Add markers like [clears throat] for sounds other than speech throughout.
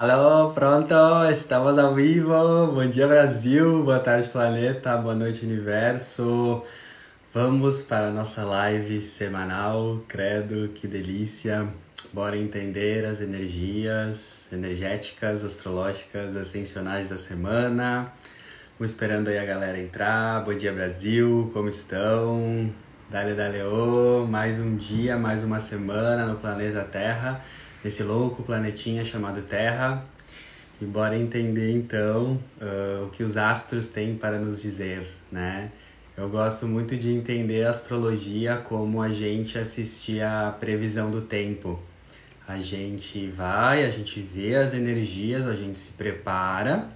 Alô, pronto, estamos ao vivo. Bom dia, Brasil. Boa tarde, planeta. Boa noite, universo. Vamos para a nossa live semanal. Credo, que delícia. Bora entender as energias energéticas, astrológicas, ascensionais da semana. Vamos esperando aí a galera entrar. Bom dia, Brasil. Como estão? Dale, dale, oh. Mais um dia, mais uma semana no planeta Terra esse louco planetinha chamado Terra e bora entender então uh, o que os astros têm para nos dizer, né? Eu gosto muito de entender a astrologia como a gente assistir a previsão do tempo. A gente vai, a gente vê as energias, a gente se prepara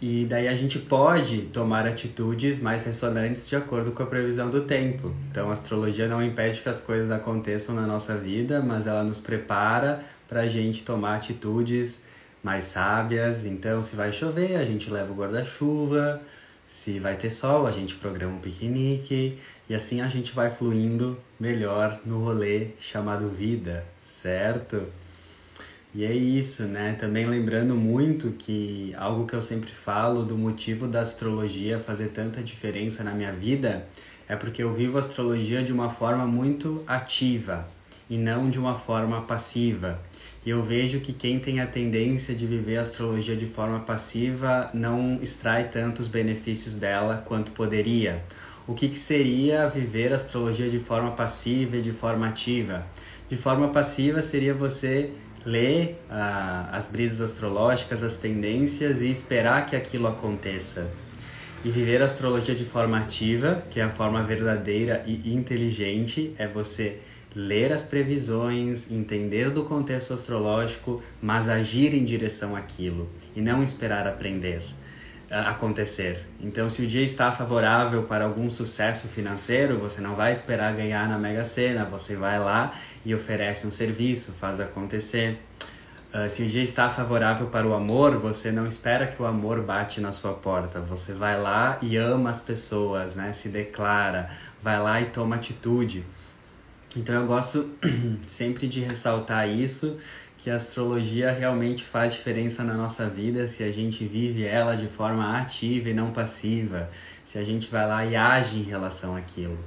e daí a gente pode tomar atitudes mais ressonantes de acordo com a previsão do tempo. Então a astrologia não impede que as coisas aconteçam na nossa vida, mas ela nos prepara para a gente tomar atitudes mais sábias. Então se vai chover, a gente leva o guarda-chuva. Se vai ter sol, a gente programa um piquenique. E assim a gente vai fluindo melhor no rolê chamado vida, certo? E é isso, né? Também lembrando muito que algo que eu sempre falo do motivo da astrologia fazer tanta diferença na minha vida é porque eu vivo a astrologia de uma forma muito ativa e não de uma forma passiva. E eu vejo que quem tem a tendência de viver a astrologia de forma passiva não extrai tantos benefícios dela quanto poderia. O que, que seria viver a astrologia de forma passiva e de forma ativa? De forma passiva seria você ler ah, as brisas astrológicas, as tendências e esperar que aquilo aconteça. E viver a astrologia de forma ativa, que é a forma verdadeira e inteligente, é você ler as previsões, entender do contexto astrológico, mas agir em direção àquilo e não esperar aprender acontecer. Então, se o dia está favorável para algum sucesso financeiro, você não vai esperar ganhar na Mega Sena, você vai lá e oferece um serviço, faz acontecer. Uh, se o dia está favorável para o amor, você não espera que o amor bate na sua porta. Você vai lá e ama as pessoas, né? Se declara, vai lá e toma atitude. Então eu gosto [clears throat] sempre de ressaltar isso, que a astrologia realmente faz diferença na nossa vida se a gente vive ela de forma ativa e não passiva, se a gente vai lá e age em relação àquilo.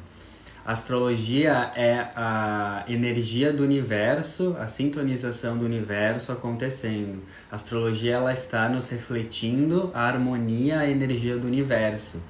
A astrologia é a energia do universo, a sintonização do universo acontecendo. A astrologia ela está nos refletindo a harmonia, a energia do universo.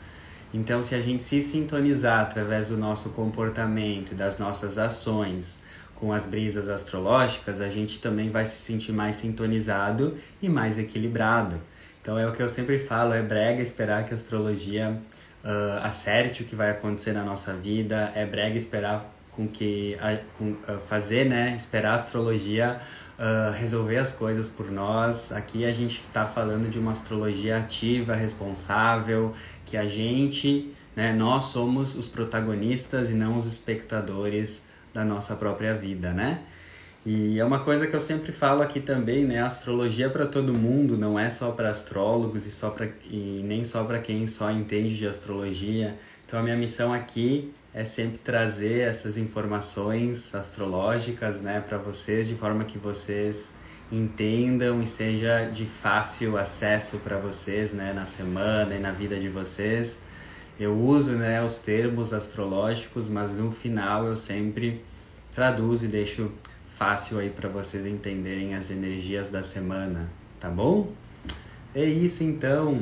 Então, se a gente se sintonizar através do nosso comportamento e das nossas ações com as brisas astrológicas, a gente também vai se sentir mais sintonizado e mais equilibrado. Então, é o que eu sempre falo: é brega esperar que a astrologia uh, acerte o que vai acontecer na nossa vida, é brega esperar com que a, com, uh, fazer, né, esperar a astrologia uh, resolver as coisas por nós. Aqui a gente está falando de uma astrologia ativa, responsável, que a gente, né, nós somos os protagonistas e não os espectadores da nossa própria vida, né? E é uma coisa que eu sempre falo aqui também, né? A astrologia é para todo mundo, não é só para astrólogos e, só pra, e nem só para quem só entende de astrologia. Então a minha missão aqui é sempre trazer essas informações astrológicas, né, para vocês de forma que vocês entendam e seja de fácil acesso para vocês, né, na semana e na vida de vocês. Eu uso, né, os termos astrológicos, mas no final eu sempre traduzo e deixo fácil aí para vocês entenderem as energias da semana, tá bom? É isso então.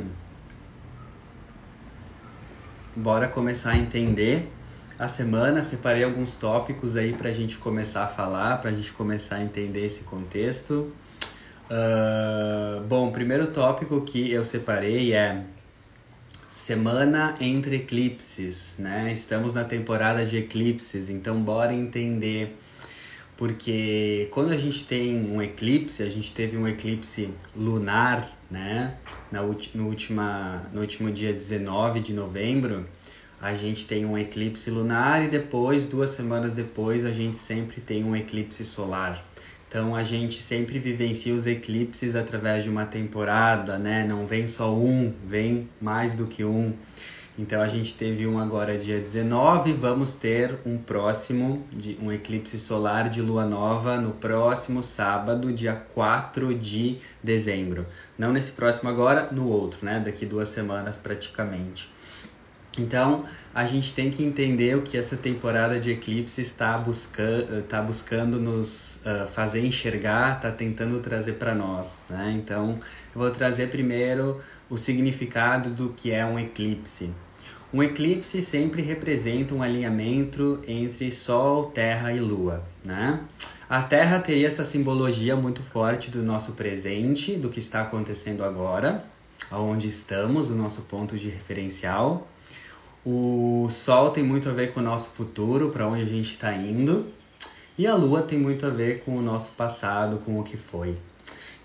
Bora começar a entender a semana. Separei alguns tópicos aí para a gente começar a falar, para a gente começar a entender esse contexto. Uh, bom, primeiro tópico que eu separei é semana entre eclipses, né? Estamos na temporada de eclipses, então bora entender porque quando a gente tem um eclipse, a gente teve um eclipse lunar, né? Na no, última, no último dia 19 de novembro, a gente tem um eclipse lunar e depois, duas semanas depois, a gente sempre tem um eclipse solar. Então a gente sempre vivencia os eclipses através de uma temporada, né? Não vem só um, vem mais do que um. Então a gente teve um agora dia 19, vamos ter um próximo, de, um eclipse solar de lua nova no próximo sábado, dia 4 de dezembro. Não nesse próximo agora, no outro, né? Daqui duas semanas praticamente. Então, a gente tem que entender o que essa temporada de eclipse está, busca está buscando nos uh, fazer enxergar, está tentando trazer para nós. Né? Então, eu vou trazer primeiro o significado do que é um eclipse. Um eclipse sempre representa um alinhamento entre Sol, Terra e Lua. Né? A Terra teria essa simbologia muito forte do nosso presente, do que está acontecendo agora, aonde estamos, o nosso ponto de referencial. O Sol tem muito a ver com o nosso futuro, para onde a gente está indo. E a Lua tem muito a ver com o nosso passado, com o que foi.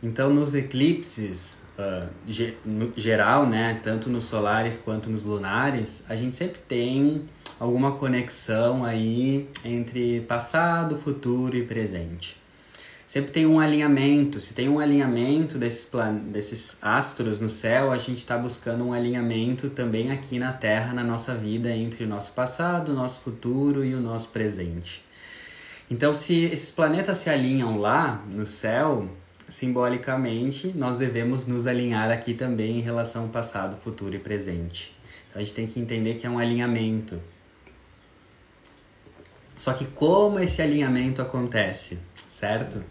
Então, nos eclipses, uh, ge no geral, né, tanto nos solares quanto nos lunares, a gente sempre tem alguma conexão aí entre passado, futuro e presente sempre tem um alinhamento. Se tem um alinhamento desses, plan... desses astros no céu, a gente está buscando um alinhamento também aqui na Terra, na nossa vida, entre o nosso passado, o nosso futuro e o nosso presente. Então, se esses planetas se alinham lá no céu, simbolicamente, nós devemos nos alinhar aqui também em relação ao passado, futuro e presente. Então, a gente tem que entender que é um alinhamento. Só que como esse alinhamento acontece, certo?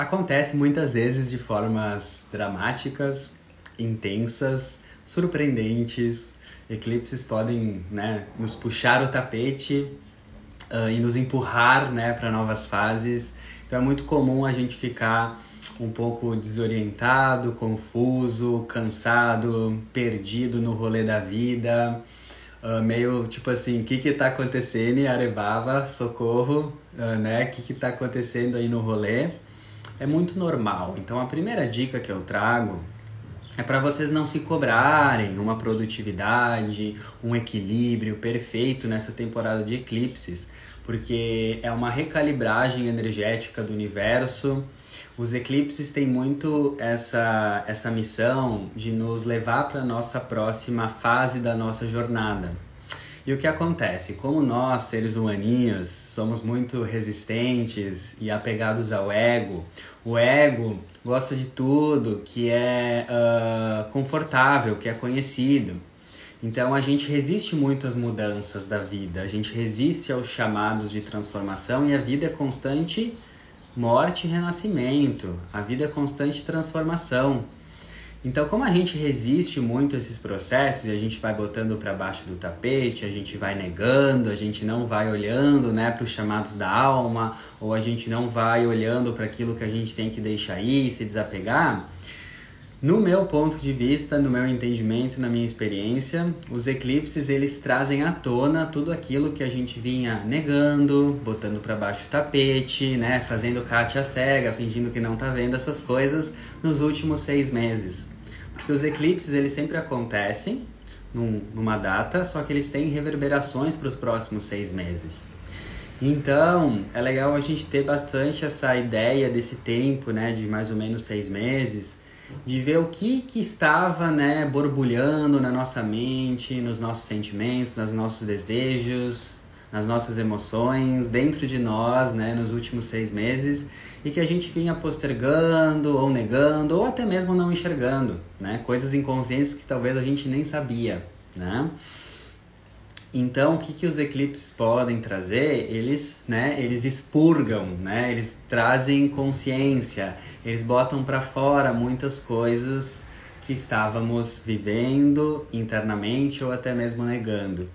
Acontece muitas vezes de formas dramáticas, intensas, surpreendentes. Eclipses podem né, nos puxar o tapete uh, e nos empurrar né, para novas fases. Então é muito comum a gente ficar um pouco desorientado, confuso, cansado, perdido no rolê da vida, uh, meio tipo assim, o que que tá acontecendo, Arebaba, socorro, uh, né? O que que tá acontecendo aí no rolê? É muito normal. Então a primeira dica que eu trago é para vocês não se cobrarem uma produtividade, um equilíbrio perfeito nessa temporada de eclipses, porque é uma recalibragem energética do universo. Os eclipses têm muito essa, essa missão de nos levar para a nossa próxima fase da nossa jornada. E o que acontece? Como nós, seres humaninhos, somos muito resistentes e apegados ao ego, o ego gosta de tudo que é uh, confortável, que é conhecido. Então a gente resiste muito às mudanças da vida, a gente resiste aos chamados de transformação e a vida é constante morte e renascimento, a vida é constante transformação. Então, como a gente resiste muito a esses processos e a gente vai botando para baixo do tapete, a gente vai negando, a gente não vai olhando né, para os chamados da alma, ou a gente não vai olhando para aquilo que a gente tem que deixar ir, se desapegar, no meu ponto de vista, no meu entendimento, na minha experiência, os eclipses eles trazem à tona tudo aquilo que a gente vinha negando, botando para baixo do tapete, né, fazendo Kátia cega, fingindo que não tá vendo essas coisas nos últimos seis meses. Porque os eclipses eles sempre acontecem num, numa data, só que eles têm reverberações para os próximos seis meses. Então, é legal a gente ter bastante essa ideia desse tempo, né, de mais ou menos seis meses, de ver o que, que estava, né, borbulhando na nossa mente, nos nossos sentimentos, nos nossos desejos, nas nossas emoções, dentro de nós, né, nos últimos seis meses, e que a gente vinha postergando ou negando ou até mesmo não enxergando, né? Coisas inconscientes que talvez a gente nem sabia, né? Então, o que, que os eclipses podem trazer? Eles, né, eles expurgam, né? Eles trazem consciência, eles botam para fora muitas coisas que estávamos vivendo internamente ou até mesmo negando.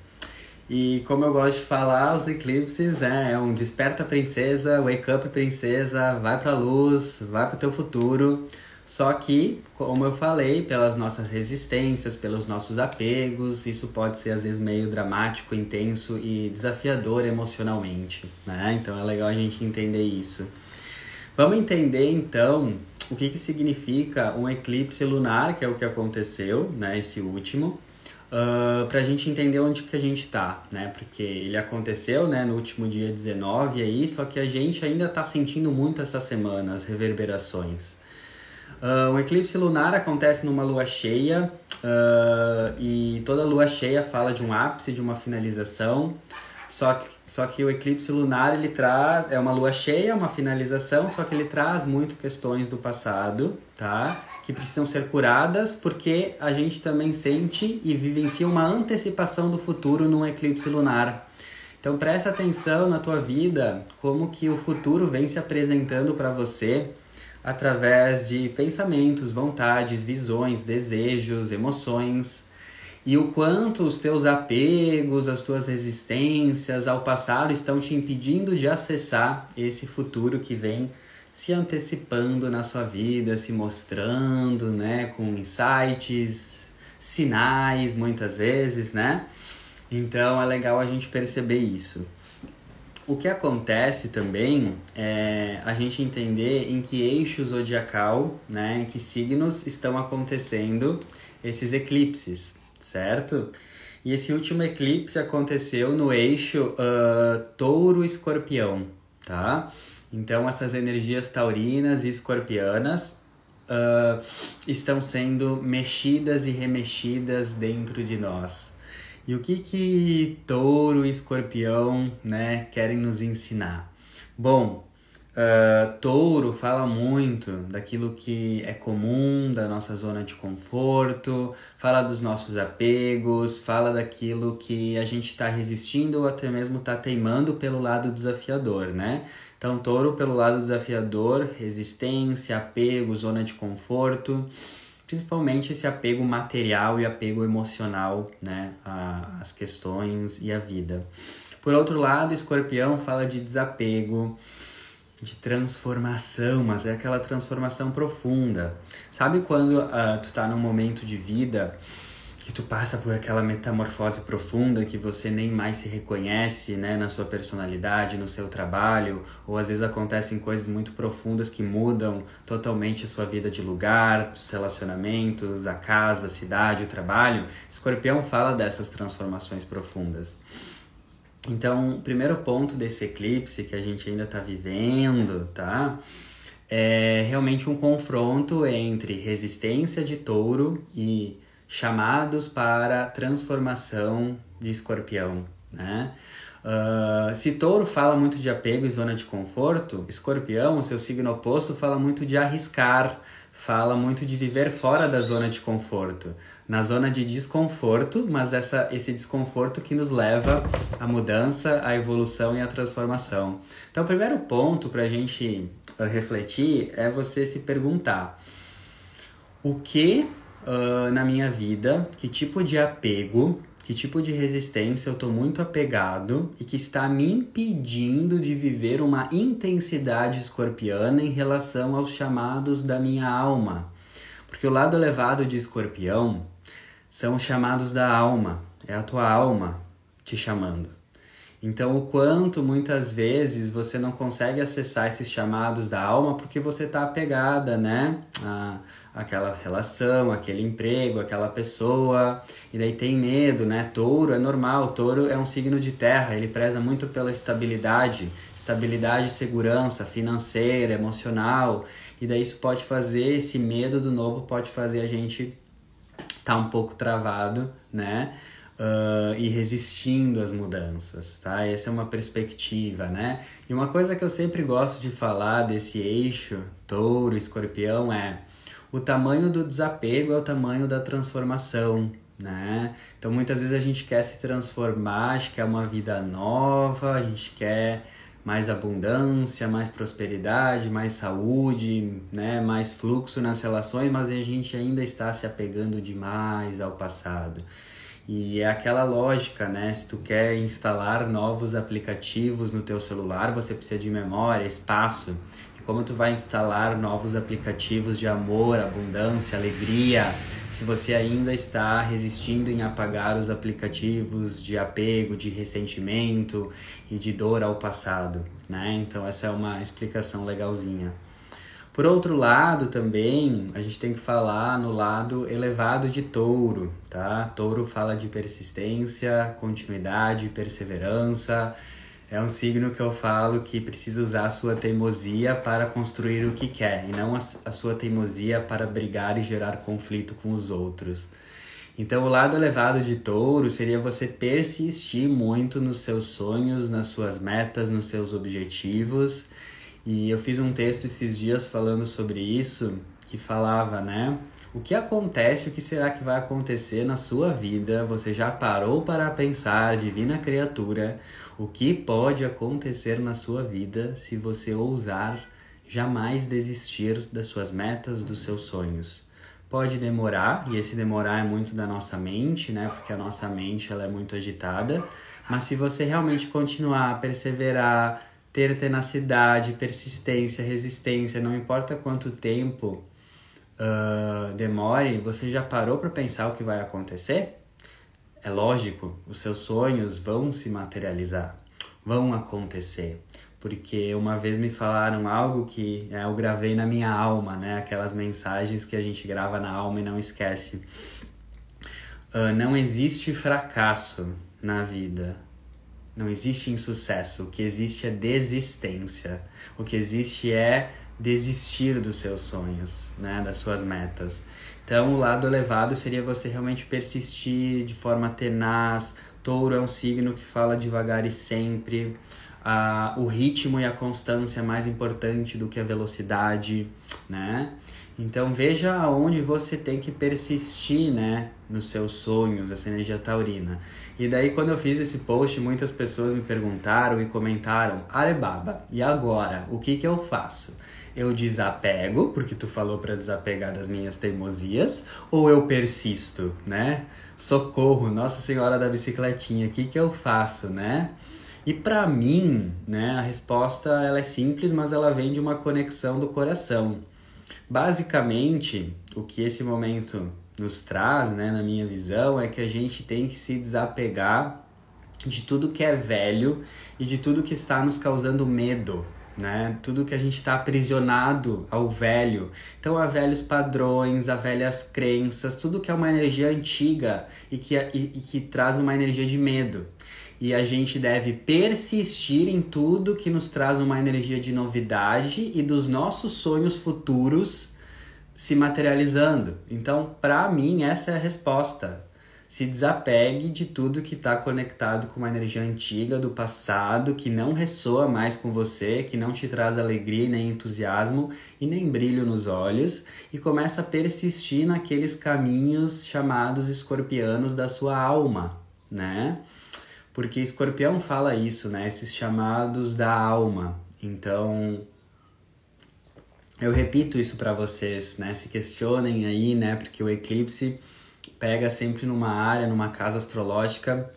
E como eu gosto de falar, os eclipses é, é um desperta princesa, wake up princesa, vai pra luz, vai pro teu futuro. Só que, como eu falei, pelas nossas resistências, pelos nossos apegos, isso pode ser às vezes meio dramático, intenso e desafiador emocionalmente, né? Então é legal a gente entender isso. Vamos entender então o que, que significa um eclipse lunar, que é o que aconteceu, né? Esse último uh, ah, para a gente entender onde que a gente está, né? Porque ele aconteceu, né, no último dia 19 aí, só que a gente ainda está sentindo muito essa semana as reverberações. Uh, o eclipse lunar acontece numa lua cheia Uh, e toda lua cheia fala de um ápice, de uma finalização. Só que, só que o eclipse lunar ele traz é uma lua cheia, uma finalização, só que ele traz muito questões do passado, tá? Que precisam ser curadas, porque a gente também sente e vivencia uma antecipação do futuro num eclipse lunar. Então presta atenção na tua vida, como que o futuro vem se apresentando para você através de pensamentos, vontades, visões, desejos, emoções e o quanto os teus apegos, as tuas resistências ao passado estão te impedindo de acessar esse futuro que vem se antecipando na sua vida, se mostrando, né, com insights, sinais, muitas vezes, né? Então é legal a gente perceber isso. O que acontece também é a gente entender em que eixo zodiacal, né, em que signos estão acontecendo esses eclipses, certo? E esse último eclipse aconteceu no eixo uh, touro-escorpião, tá? Então essas energias taurinas e escorpianas uh, estão sendo mexidas e remexidas dentro de nós. E o que que touro e escorpião, né, querem nos ensinar? Bom, uh, touro fala muito daquilo que é comum, da nossa zona de conforto, fala dos nossos apegos, fala daquilo que a gente está resistindo ou até mesmo está teimando pelo lado desafiador, né? Então, touro pelo lado desafiador, resistência, apego, zona de conforto principalmente esse apego material e apego emocional, né, às questões e à vida. Por outro lado, Escorpião fala de desapego, de transformação, mas é aquela transformação profunda. Sabe quando uh, tu tá num momento de vida que tu passa por aquela metamorfose profunda que você nem mais se reconhece, né, na sua personalidade, no seu trabalho, ou às vezes acontecem coisas muito profundas que mudam totalmente a sua vida de lugar, os relacionamentos, a casa, a cidade, o trabalho. Escorpião fala dessas transformações profundas. Então, o primeiro ponto desse eclipse que a gente ainda está vivendo, tá? É realmente um confronto entre resistência de touro e chamados para transformação de escorpião, né? Uh, se touro fala muito de apego e zona de conforto, escorpião, o seu signo oposto, fala muito de arriscar, fala muito de viver fora da zona de conforto, na zona de desconforto, mas essa, esse desconforto que nos leva à mudança, à evolução e à transformação. Então, o primeiro ponto para a gente refletir é você se perguntar: o que uh, na minha vida, que tipo de apego, que tipo de resistência eu estou muito apegado e que está me impedindo de viver uma intensidade escorpiana em relação aos chamados da minha alma. Porque o lado elevado de escorpião são os chamados da alma, é a tua alma te chamando. Então, o quanto muitas vezes você não consegue acessar esses chamados da alma porque você está apegada, né? A, aquela relação, aquele emprego, aquela pessoa, e daí tem medo, né? Touro é normal, touro é um signo de terra, ele preza muito pela estabilidade, estabilidade segurança financeira, emocional, e daí isso pode fazer, esse medo do novo pode fazer a gente tá um pouco travado, né? Uh, e resistindo às mudanças, tá? Essa é uma perspectiva, né? E uma coisa que eu sempre gosto de falar desse eixo touro, escorpião é o tamanho do desapego é o tamanho da transformação, né? Então muitas vezes a gente quer se transformar, a gente quer uma vida nova, a gente quer mais abundância, mais prosperidade, mais saúde, né, mais fluxo nas relações, mas a gente ainda está se apegando demais ao passado. E é aquela lógica, né? Se tu quer instalar novos aplicativos no teu celular, você precisa de memória, espaço como tu vai instalar novos aplicativos de amor, abundância, alegria, se você ainda está resistindo em apagar os aplicativos de apego, de ressentimento e de dor ao passado, né? Então essa é uma explicação legalzinha. Por outro lado, também a gente tem que falar no lado elevado de touro, tá? Touro fala de persistência, continuidade, perseverança, é um signo que eu falo que precisa usar a sua teimosia para construir o que quer e não a, sua teimosia para brigar e gerar conflito com os outros. Então, o lado elevado de touro seria você persistir muito nos seus sonhos, nas suas metas, nos seus objetivos. E eu fiz um texto esses dias falando sobre isso, que falava, né? O que acontece, o que será que vai acontecer na sua vida? Você já parou para pensar, divina criatura, o que pode acontecer na sua vida se você ousar jamais desistir das suas metas, dos seus sonhos? Pode demorar, e esse demorar é muito da nossa mente, né? Porque a nossa mente ela é muito agitada, mas se você realmente continuar, perseverar, ter tenacidade, persistência, resistência, não importa quanto tempo uh, demore, você já parou para pensar o que vai acontecer? É lógico, os seus sonhos vão se materializar, vão acontecer. Porque uma vez me falaram algo que é, eu gravei na minha alma, né? Aquelas mensagens que a gente grava na alma e não esquece. Uh, não existe fracasso na vida. Não existe insucesso. O que existe é desistência. O que existe é desistir dos seus sonhos, né, das suas metas. Então, o lado elevado seria você realmente persistir de forma tenaz. Touro é um signo que fala devagar e sempre. Ah, o ritmo e a constância é mais importante do que a velocidade, né? Então veja aonde você tem que persistir, né, nos seus sonhos, essa energia taurina. E daí quando eu fiz esse post, muitas pessoas me perguntaram e comentaram: "Arebaba, e agora, o que que eu faço?" Eu desapego, porque tu falou para desapegar das minhas teimosias, ou eu persisto, né? Socorro, Nossa Senhora da Bicicletinha, o que que eu faço, né? E para mim, né, a resposta ela é simples, mas ela vem de uma conexão do coração. Basicamente, o que esse momento nos traz, né, na minha visão, é que a gente tem que se desapegar de tudo que é velho e de tudo que está nos causando medo, né? Tudo que a gente está aprisionado ao velho. Então, a velhos padrões, a velhas crenças, tudo que é uma energia antiga e que, e, e que traz uma energia de medo. E a gente deve persistir em tudo que nos traz uma energia de novidade e dos nossos sonhos futuros se materializando. Então, para mim, essa é a resposta se desapegue de tudo que está conectado com uma energia antiga do passado, que não ressoa mais com você, que não te traz alegria nem entusiasmo e nem brilho nos olhos, e começa a persistir naqueles caminhos chamados escorpianos da sua alma, né? Porque escorpião fala isso, né? Esses chamados da alma. Então, eu repito isso para vocês, né? Se questionem aí, né? Porque o eclipse pega sempre numa área, numa casa astrológica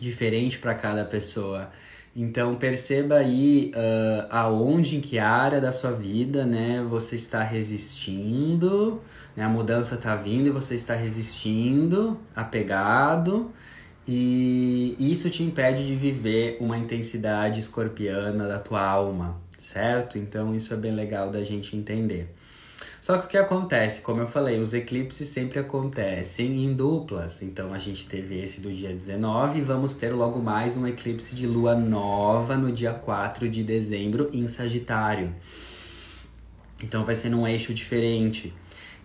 diferente para cada pessoa. Então perceba aí uh, aonde, em que área da sua vida, né, você está resistindo, né, a mudança está vindo e você está resistindo, apegado, e isso te impede de viver uma intensidade escorpiana da tua alma, certo? Então isso é bem legal da gente entender. Só que o que acontece, como eu falei, os eclipses sempre acontecem em duplas. Então a gente teve esse do dia 19 e vamos ter logo mais um eclipse de lua nova no dia 4 de dezembro em Sagitário. Então vai ser num eixo diferente.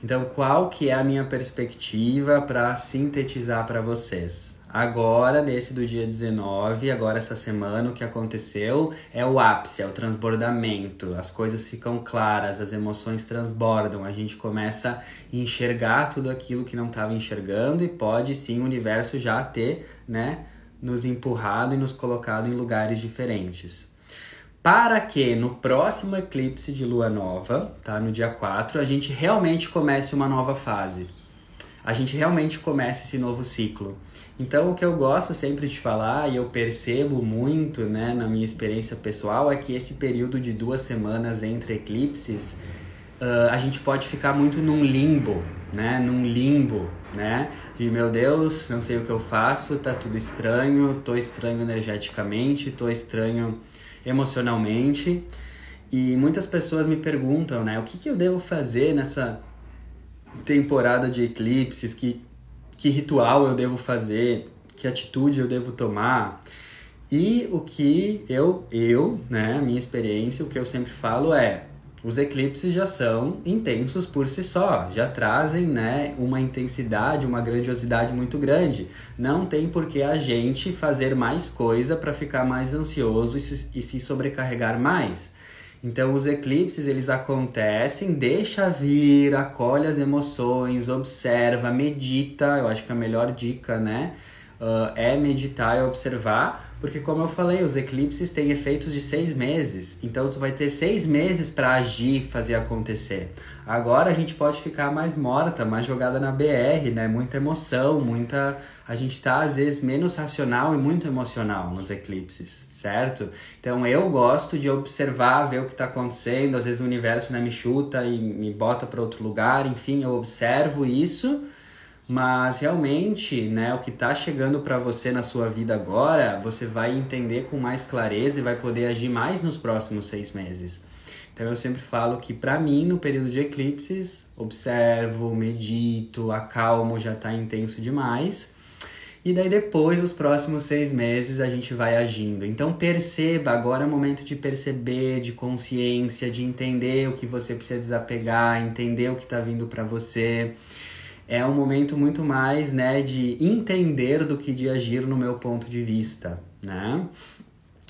Então qual que é a minha perspectiva para sintetizar para vocês? Agora, nesse do dia 19, agora essa semana, o que aconteceu é o ápice, é o transbordamento. As coisas ficam claras, as emoções transbordam, a gente começa a enxergar tudo aquilo que não estava enxergando e pode sim o universo já ter, né, nos empurrado e nos colocado em lugares diferentes. Para que no próximo eclipse de lua nova, tá, no dia 4, a gente realmente comece uma nova fase. A gente realmente comece esse novo ciclo. Então, o que eu gosto sempre de falar e eu percebo muito né, na minha experiência pessoal é que esse período de duas semanas entre eclipses, uh, a gente pode ficar muito num limbo, né? Num limbo, né? E meu Deus, não sei o que eu faço, tá tudo estranho, tô estranho energeticamente, tô estranho emocionalmente. E muitas pessoas me perguntam, né? O que, que eu devo fazer nessa temporada de eclipses? Que que ritual eu devo fazer, que atitude eu devo tomar. E o que eu, eu, né, minha experiência, o que eu sempre falo é: os eclipses já são intensos por si só, já trazem né, uma intensidade, uma grandiosidade muito grande. Não tem por que a gente fazer mais coisa para ficar mais ansioso e se sobrecarregar mais. Então os eclipses eles acontecem, deixa vir, acolhe as emoções, observa, medita. Eu acho que a melhor dica, né, uh, é meditar e observar porque como eu falei, os eclipses têm efeitos de seis meses. Então tu vai ter seis meses para agir, fazer acontecer. Agora a gente pode ficar mais morta, mais jogada na BR, né? Muita emoção, muita. A gente tá às vezes menos racional e muito emocional nos eclipses, certo? Então eu gosto de observar, ver o que está acontecendo. Às vezes o universo né, me chuta e me bota para outro lugar. Enfim, eu observo isso mas realmente, né, o que está chegando para você na sua vida agora, você vai entender com mais clareza e vai poder agir mais nos próximos seis meses. Então eu sempre falo que para mim, no período de eclipses, observo, medito, acalmo, já está intenso demais. E daí depois, os próximos seis meses, a gente vai agindo. Então perceba, agora é o momento de perceber, de consciência, de entender o que você precisa desapegar, entender o que está vindo para você é um momento muito mais, né, de entender do que de agir no meu ponto de vista, né?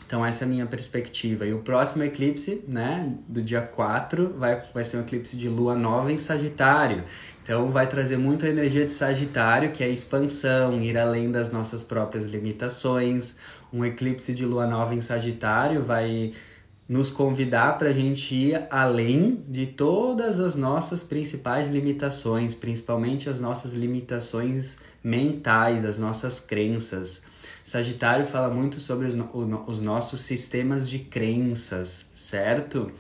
Então essa é a minha perspectiva. E o próximo eclipse, né, do dia 4, vai, vai ser um eclipse de lua nova em Sagitário. Então vai trazer muito a energia de Sagitário, que é expansão, ir além das nossas próprias limitações. Um eclipse de lua nova em Sagitário vai nos convidar para a gente ir além de todas as nossas principais limitações, principalmente as nossas limitações mentais, as nossas crenças. Sagitário fala muito sobre os, os nossos sistemas de crenças, certo?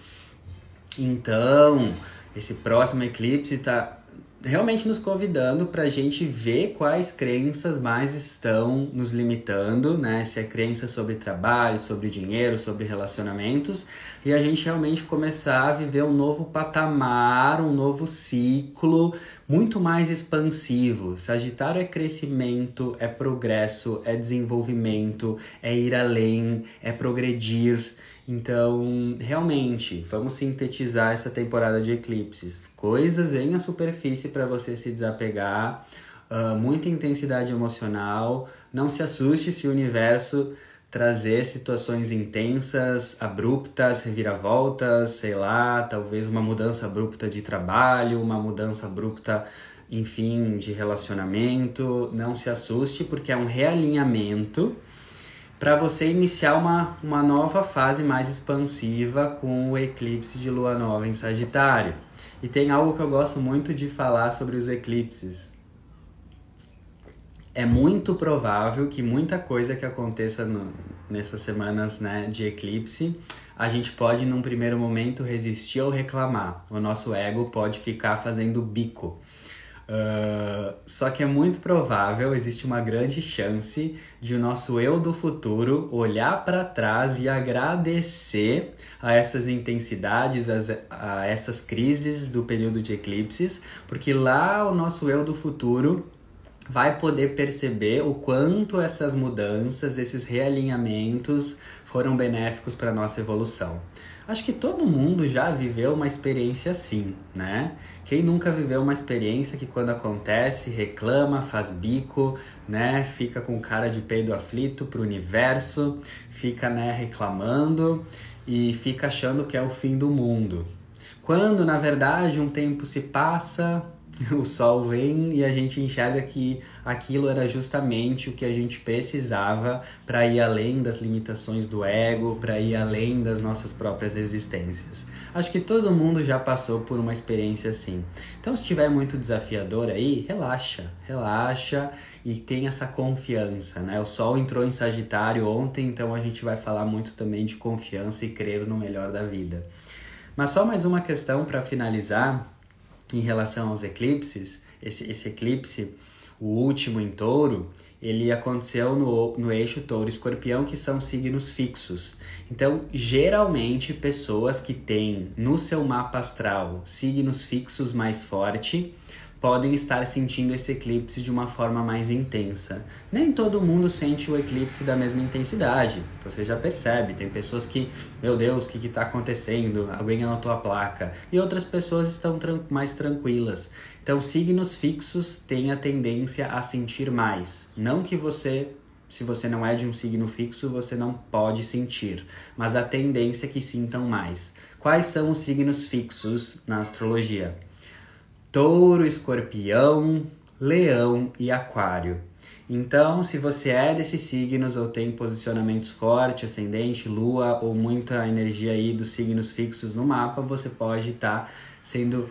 Então, esse próximo eclipse está realmente nos convidando para a gente ver quais crenças mais estão nos limitando, né? Se é crença sobre trabalho, sobre dinheiro, sobre relacionamentos, e a gente realmente começar a viver um novo patamar, um novo ciclo muito mais expansivo. Sagitário é crescimento, é progresso, é desenvolvimento, é ir além, é progredir. Então, realmente, vamos sintetizar essa temporada de eclipses. Coisas em a superfície para você se desapegar, uh, muita intensidade emocional. Não se assuste se o universo trazer situações intensas, abruptas, reviravoltas, sei lá, talvez uma mudança abrupta de trabalho, uma mudança abrupta, enfim, de relacionamento. Não se assuste, porque é um realinhamento para você iniciar uma, uma nova fase mais expansiva com o eclipse de lua nova em Sagitário. E tem algo que eu gosto muito de falar sobre os eclipses. É muito provável que muita coisa que aconteça no, nessas semanas né, de eclipse, a gente pode num primeiro momento resistir ou reclamar. O nosso ego pode ficar fazendo bico. Uh, só que é muito provável, existe uma grande chance de o nosso eu do futuro olhar para trás e agradecer a essas intensidades, a, a essas crises do período de eclipses, porque lá o nosso eu do futuro vai poder perceber o quanto essas mudanças, esses realinhamentos foram benéficos para nossa evolução. Acho que todo mundo já viveu uma experiência assim, né? Quem nunca viveu uma experiência que quando acontece, reclama, faz bico, né? Fica com cara de peido aflito pro universo, fica, né, reclamando e fica achando que é o fim do mundo. Quando, na verdade, um tempo se passa, o sol vem e a gente enxerga que aquilo era justamente o que a gente precisava para ir além das limitações do ego, para ir além das nossas próprias existências. Acho que todo mundo já passou por uma experiência assim. Então, se estiver muito desafiador aí, relaxa, relaxa e tenha essa confiança, né? O sol entrou em Sagitário ontem, então a gente vai falar muito também de confiança e crer no melhor da vida. Mas só mais uma questão para finalizar em relação aos eclipses, esse, esse eclipse, o último em touro, ele aconteceu no, no eixo touro-escorpião, que são signos fixos. Então, geralmente, pessoas que têm no seu mapa astral signos fixos mais forte podem estar sentindo esse eclipse de uma forma mais intensa. Nem todo mundo sente o eclipse da mesma intensidade. Você já percebe, tem pessoas que, meu Deus, o que está acontecendo? Alguém anotou a placa. E outras pessoas estão tran mais tranquilas. Então, signos fixos têm a tendência a sentir mais. Não que você se você não é de um signo fixo, você não pode sentir, mas a tendência é que sintam mais. Quais são os signos fixos na astrologia? Touro, Escorpião, Leão e Aquário. Então, se você é desses signos ou tem posicionamentos fortes, ascendente, lua ou muita energia aí dos signos fixos no mapa, você pode estar tá sendo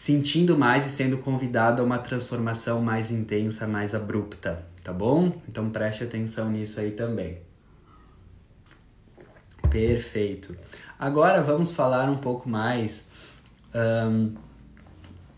sentindo mais e sendo convidado a uma transformação mais intensa, mais abrupta, tá bom? Então preste atenção nisso aí também. Perfeito. Agora vamos falar um pouco mais um,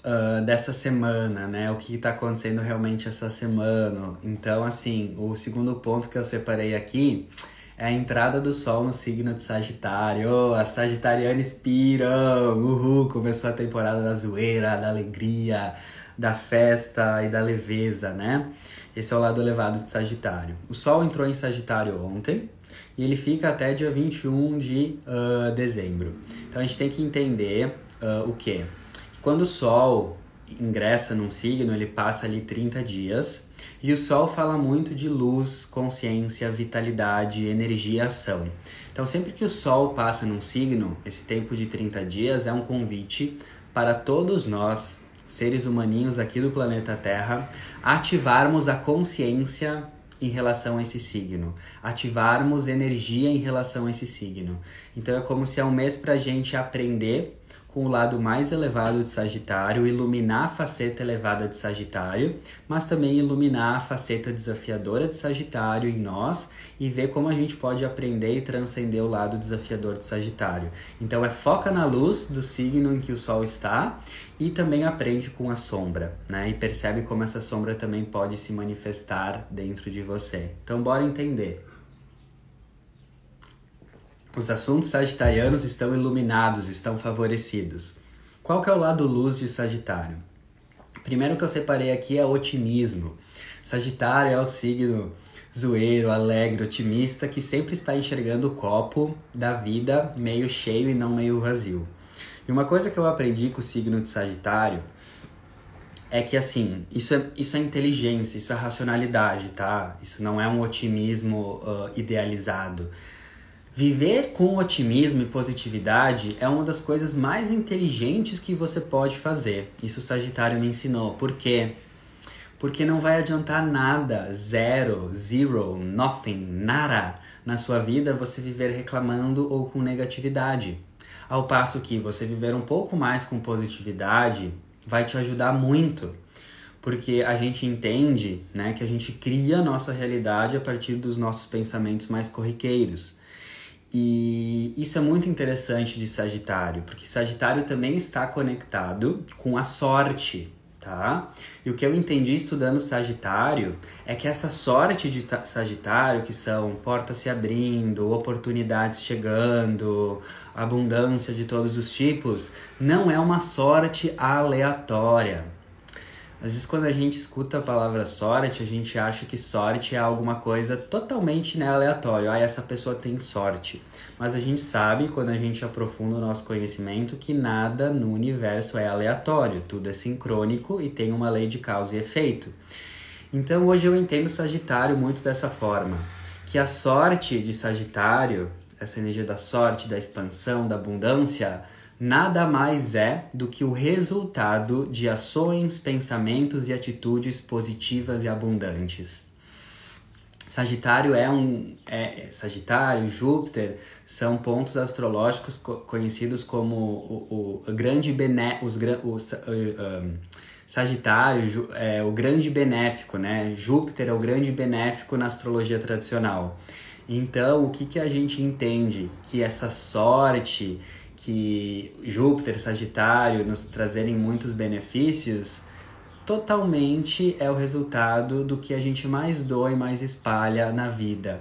uh, dessa semana, né? O que está acontecendo realmente essa semana. Então, assim, o segundo ponto que eu separei aqui é a entrada do Sol no signo de Sagitário. Oh, as Sagitarianas piram! Uhul! Começou a temporada da zoeira, da alegria, da festa e da leveza, né? Esse é o lado elevado de Sagitário. O Sol entrou em Sagitário ontem e ele fica até dia 21 de uh, dezembro. Então a gente tem que entender uh, o quê? Quando o Sol ingressa num signo, ele passa ali 30 dias. E o Sol fala muito de luz, consciência, vitalidade, energia ação. Então, sempre que o Sol passa num signo, esse tempo de 30 dias é um convite para todos nós, seres humaninhos aqui do planeta Terra, ativarmos a consciência em relação a esse signo, ativarmos energia em relação a esse signo. Então, é como se é um mês para a gente aprender com o lado mais elevado de Sagitário, iluminar a faceta elevada de Sagitário, mas também iluminar a faceta desafiadora de Sagitário em nós e ver como a gente pode aprender e transcender o lado desafiador de Sagitário. Então é foca na luz do signo em que o Sol está e também aprende com a sombra, né? E percebe como essa sombra também pode se manifestar dentro de você. Então bora entender. Os assuntos sagitarianos estão iluminados, estão favorecidos. Qual que é o lado luz de Sagitário? Primeiro que eu separei aqui é otimismo. Sagitário é o signo zoeiro, alegre, otimista que sempre está enxergando o copo da vida meio cheio e não meio vazio. E uma coisa que eu aprendi com o signo de Sagitário é que assim, isso é, isso é inteligência, isso é racionalidade, tá? Isso não é um otimismo uh, idealizado. Viver com otimismo e positividade é uma das coisas mais inteligentes que você pode fazer. Isso o Sagitário me ensinou. Por quê? Porque não vai adiantar nada, zero, zero, nothing, nada na sua vida você viver reclamando ou com negatividade. Ao passo que você viver um pouco mais com positividade vai te ajudar muito. Porque a gente entende né, que a gente cria a nossa realidade a partir dos nossos pensamentos mais corriqueiros. E isso é muito interessante de Sagitário, porque Sagitário também está conectado com a sorte, tá? E o que eu entendi estudando Sagitário é que essa sorte de Sagitário, que são portas se abrindo, oportunidades chegando, abundância de todos os tipos, não é uma sorte aleatória. Às vezes, quando a gente escuta a palavra sorte, a gente acha que sorte é alguma coisa totalmente né, aleatório. Ah, essa pessoa tem sorte. Mas a gente sabe, quando a gente aprofunda o nosso conhecimento, que nada no universo é aleatório. Tudo é sincrônico e tem uma lei de causa e efeito. Então, hoje eu entendo Sagitário muito dessa forma. Que a sorte de Sagitário, essa energia da sorte, da expansão, da abundância, nada mais é do que o resultado de ações, pensamentos e atitudes positivas e abundantes. Sagitário é um. É, Sagitário, Júpiter são pontos astrológicos co conhecidos como o, o grande bené, os, uh, um, Sagitário é o grande benéfico, né? Júpiter é o grande benéfico na astrologia tradicional. Então, o que, que a gente entende? Que essa sorte, que Júpiter, Sagitário nos trazerem muitos benefícios, totalmente é o resultado do que a gente mais doa e mais espalha na vida.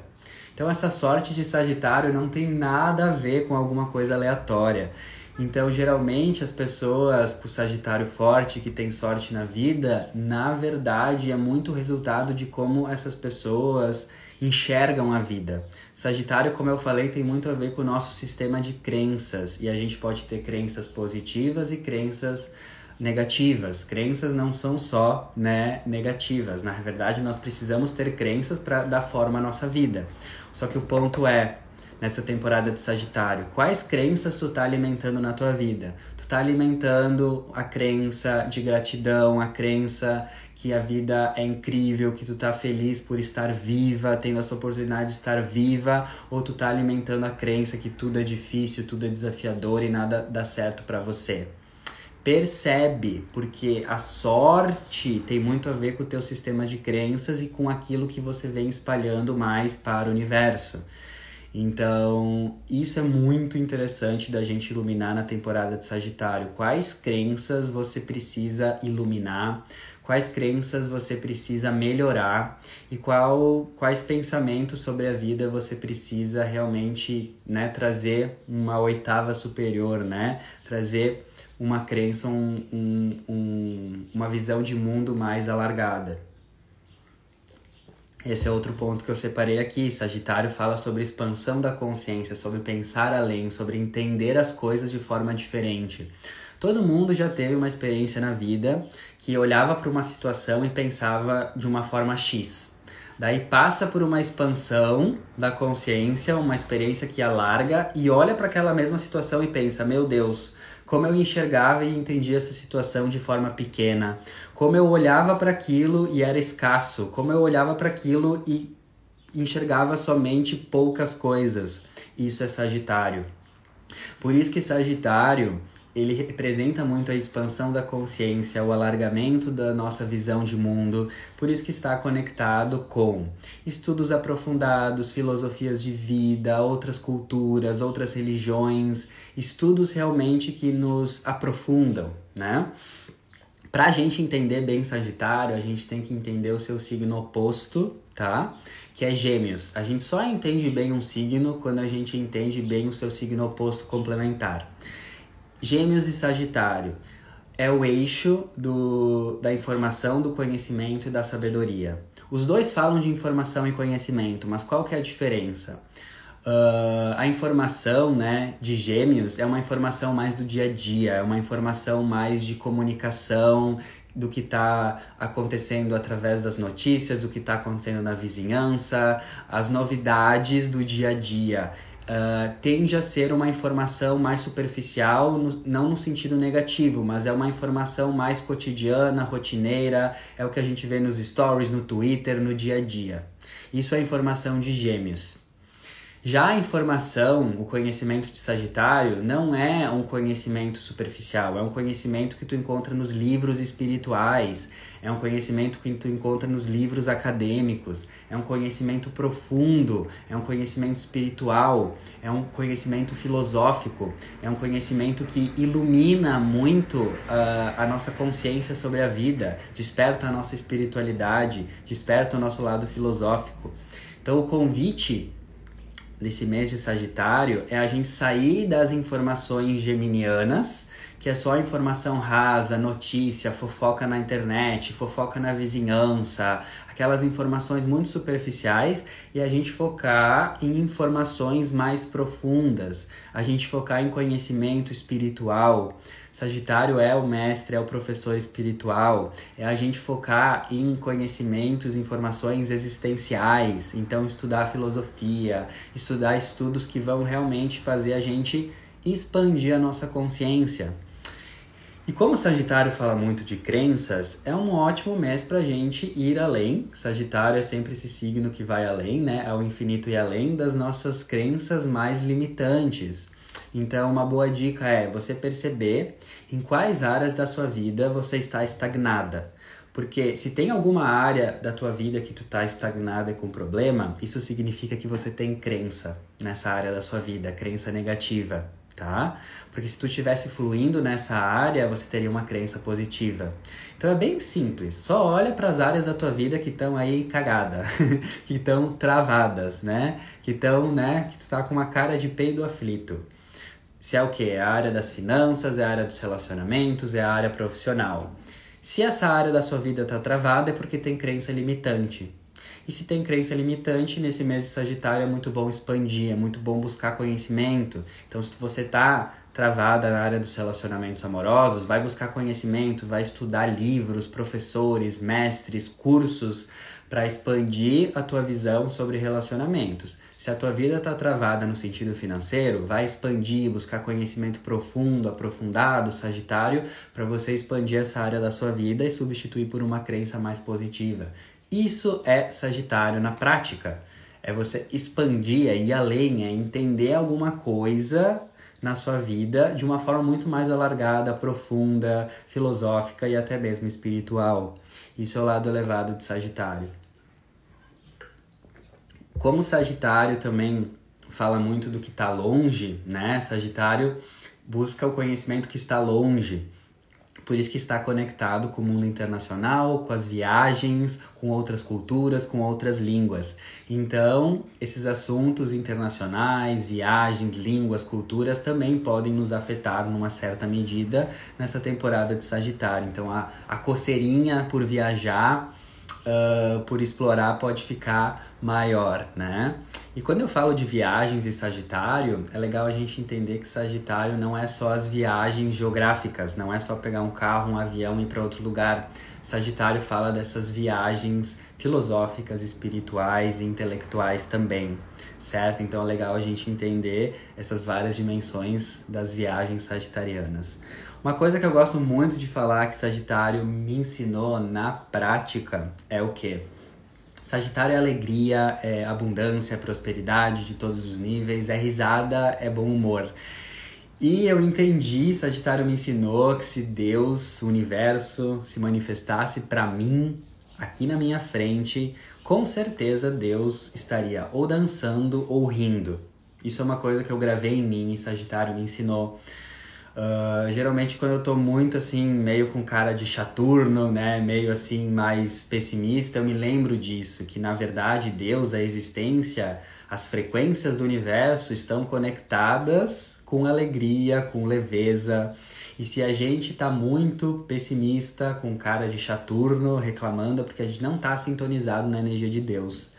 Então essa sorte de Sagitário não tem nada a ver com alguma coisa aleatória. Então, geralmente, as pessoas com Sagitário forte, que tem sorte na vida, na verdade, é muito resultado de como essas pessoas enxergam a vida. Sagitário, como eu falei, tem muito a ver com o nosso sistema de crenças. E a gente pode ter crenças positivas e crenças negativas. Crenças não são só né, negativas. Na verdade, nós precisamos ter crenças para dar forma à nossa vida. Só que o ponto é, nessa temporada de Sagitário, quais crenças tu tá alimentando na tua vida? Tu tá alimentando a crença de gratidão, a crença que a vida é incrível, que tu tá feliz por estar viva, tendo essa oportunidade de estar viva, ou tu tá alimentando a crença que tudo é difícil, tudo é desafiador e nada dá certo para você. Percebe, porque a sorte tem muito a ver com o teu sistema de crenças e com aquilo que você vem espalhando mais para o universo. Então, isso é muito interessante da gente iluminar na temporada de Sagitário. Quais crenças você precisa iluminar? Quais crenças você precisa melhorar e qual, quais pensamentos sobre a vida você precisa realmente né, trazer uma oitava superior, né? Trazer uma crença, um, um, um, uma visão de mundo mais alargada. Esse é outro ponto que eu separei aqui. Sagitário fala sobre expansão da consciência, sobre pensar além, sobre entender as coisas de forma diferente. Todo mundo já teve uma experiência na vida que olhava para uma situação e pensava de uma forma X. Daí passa por uma expansão da consciência, uma experiência que alarga e olha para aquela mesma situação e pensa: meu Deus, como eu enxergava e entendia essa situação de forma pequena, como eu olhava para aquilo e era escasso, como eu olhava para aquilo e enxergava somente poucas coisas. Isso é Sagitário. Por isso que Sagitário ele representa muito a expansão da consciência, o alargamento da nossa visão de mundo, por isso que está conectado com estudos aprofundados, filosofias de vida, outras culturas, outras religiões, estudos realmente que nos aprofundam, né? Para a gente entender bem Sagitário, a gente tem que entender o seu signo oposto, tá? Que é Gêmeos. A gente só entende bem um signo quando a gente entende bem o seu signo oposto complementar. Gêmeos e Sagitário é o eixo do, da informação, do conhecimento e da sabedoria. Os dois falam de informação e conhecimento, mas qual que é a diferença? Uh, a informação né, de gêmeos é uma informação mais do dia a dia, é uma informação mais de comunicação, do que está acontecendo através das notícias, do que está acontecendo na vizinhança, as novidades do dia a dia uh, tende a ser uma informação mais superficial, no, não no sentido negativo, mas é uma informação mais cotidiana, rotineira, é o que a gente vê nos stories, no Twitter, no dia a dia. Isso é informação de gêmeos. Já a informação, o conhecimento de Sagitário, não é um conhecimento superficial, é um conhecimento que tu encontra nos livros espirituais, é um conhecimento que tu encontra nos livros acadêmicos, é um conhecimento profundo, é um conhecimento espiritual, é um conhecimento filosófico, é um conhecimento que ilumina muito uh, a nossa consciência sobre a vida, desperta a nossa espiritualidade, desperta o nosso lado filosófico. Então, o convite desse mês de Sagitário é a gente sair das informações geminianas, que é só informação rasa, notícia, fofoca na internet, fofoca na vizinhança, aquelas informações muito superficiais e a gente focar em informações mais profundas, a gente focar em conhecimento espiritual. Sagitário é o mestre, é o professor espiritual, é a gente focar em conhecimentos, informações existenciais, então estudar filosofia, estudar estudos que vão realmente fazer a gente expandir a nossa consciência. E como Sagitário fala muito de crenças, é um ótimo mês para gente ir além. Sagitário é sempre esse signo que vai além, né? Ao infinito e além das nossas crenças mais limitantes. Então, uma boa dica é você perceber em quais áreas da sua vida você está estagnada. Porque se tem alguma área da tua vida que tu está estagnada e com problema, isso significa que você tem crença nessa área da sua vida, crença negativa tá? Porque se tu estivesse fluindo nessa área, você teria uma crença positiva. Então é bem simples, só olha para as áreas da tua vida que estão aí cagada, [laughs] que estão travadas, né? Que estão, né, que tu tá com uma cara de peido aflito. Se é o que? É a área das finanças, é a área dos relacionamentos, é a área profissional. Se essa área da sua vida está travada é porque tem crença limitante. E se tem crença limitante, nesse mês de Sagitário é muito bom expandir, é muito bom buscar conhecimento. Então, se você está travada na área dos relacionamentos amorosos, vai buscar conhecimento, vai estudar livros, professores, mestres, cursos para expandir a tua visão sobre relacionamentos. Se a tua vida está travada no sentido financeiro, vai expandir, buscar conhecimento profundo, aprofundado, Sagitário, para você expandir essa área da sua vida e substituir por uma crença mais positiva. Isso é Sagitário na prática. É você expandir, é ir além, é entender alguma coisa na sua vida de uma forma muito mais alargada, profunda, filosófica e até mesmo espiritual. Isso é o lado elevado de Sagitário. Como Sagitário também fala muito do que está longe, né? Sagitário busca o conhecimento que está longe. Por isso que está conectado com o mundo internacional, com as viagens, com outras culturas, com outras línguas. Então, esses assuntos internacionais, viagens, línguas, culturas também podem nos afetar numa certa medida nessa temporada de Sagitário. Então, a, a coceirinha por viajar, uh, por explorar, pode ficar maior, né? E quando eu falo de viagens e Sagitário, é legal a gente entender que Sagitário não é só as viagens geográficas, não é só pegar um carro, um avião e ir para outro lugar. Sagitário fala dessas viagens filosóficas, espirituais e intelectuais também, certo? Então é legal a gente entender essas várias dimensões das viagens sagitarianas. Uma coisa que eu gosto muito de falar que Sagitário me ensinou na prática é o que? Sagitário é alegria, é abundância, é prosperidade de todos os níveis, é risada, é bom humor. E eu entendi, Sagitário me ensinou que se Deus, o universo, se manifestasse para mim, aqui na minha frente, com certeza Deus estaria ou dançando ou rindo. Isso é uma coisa que eu gravei em mim e Sagitário me ensinou. Uh, geralmente quando eu tô muito assim, meio com cara de chaturno, né, meio assim mais pessimista, eu me lembro disso, que na verdade Deus, a existência, as frequências do universo estão conectadas com alegria, com leveza. E se a gente tá muito pessimista, com cara de chaturno, reclamando, é porque a gente não tá sintonizado na energia de Deus.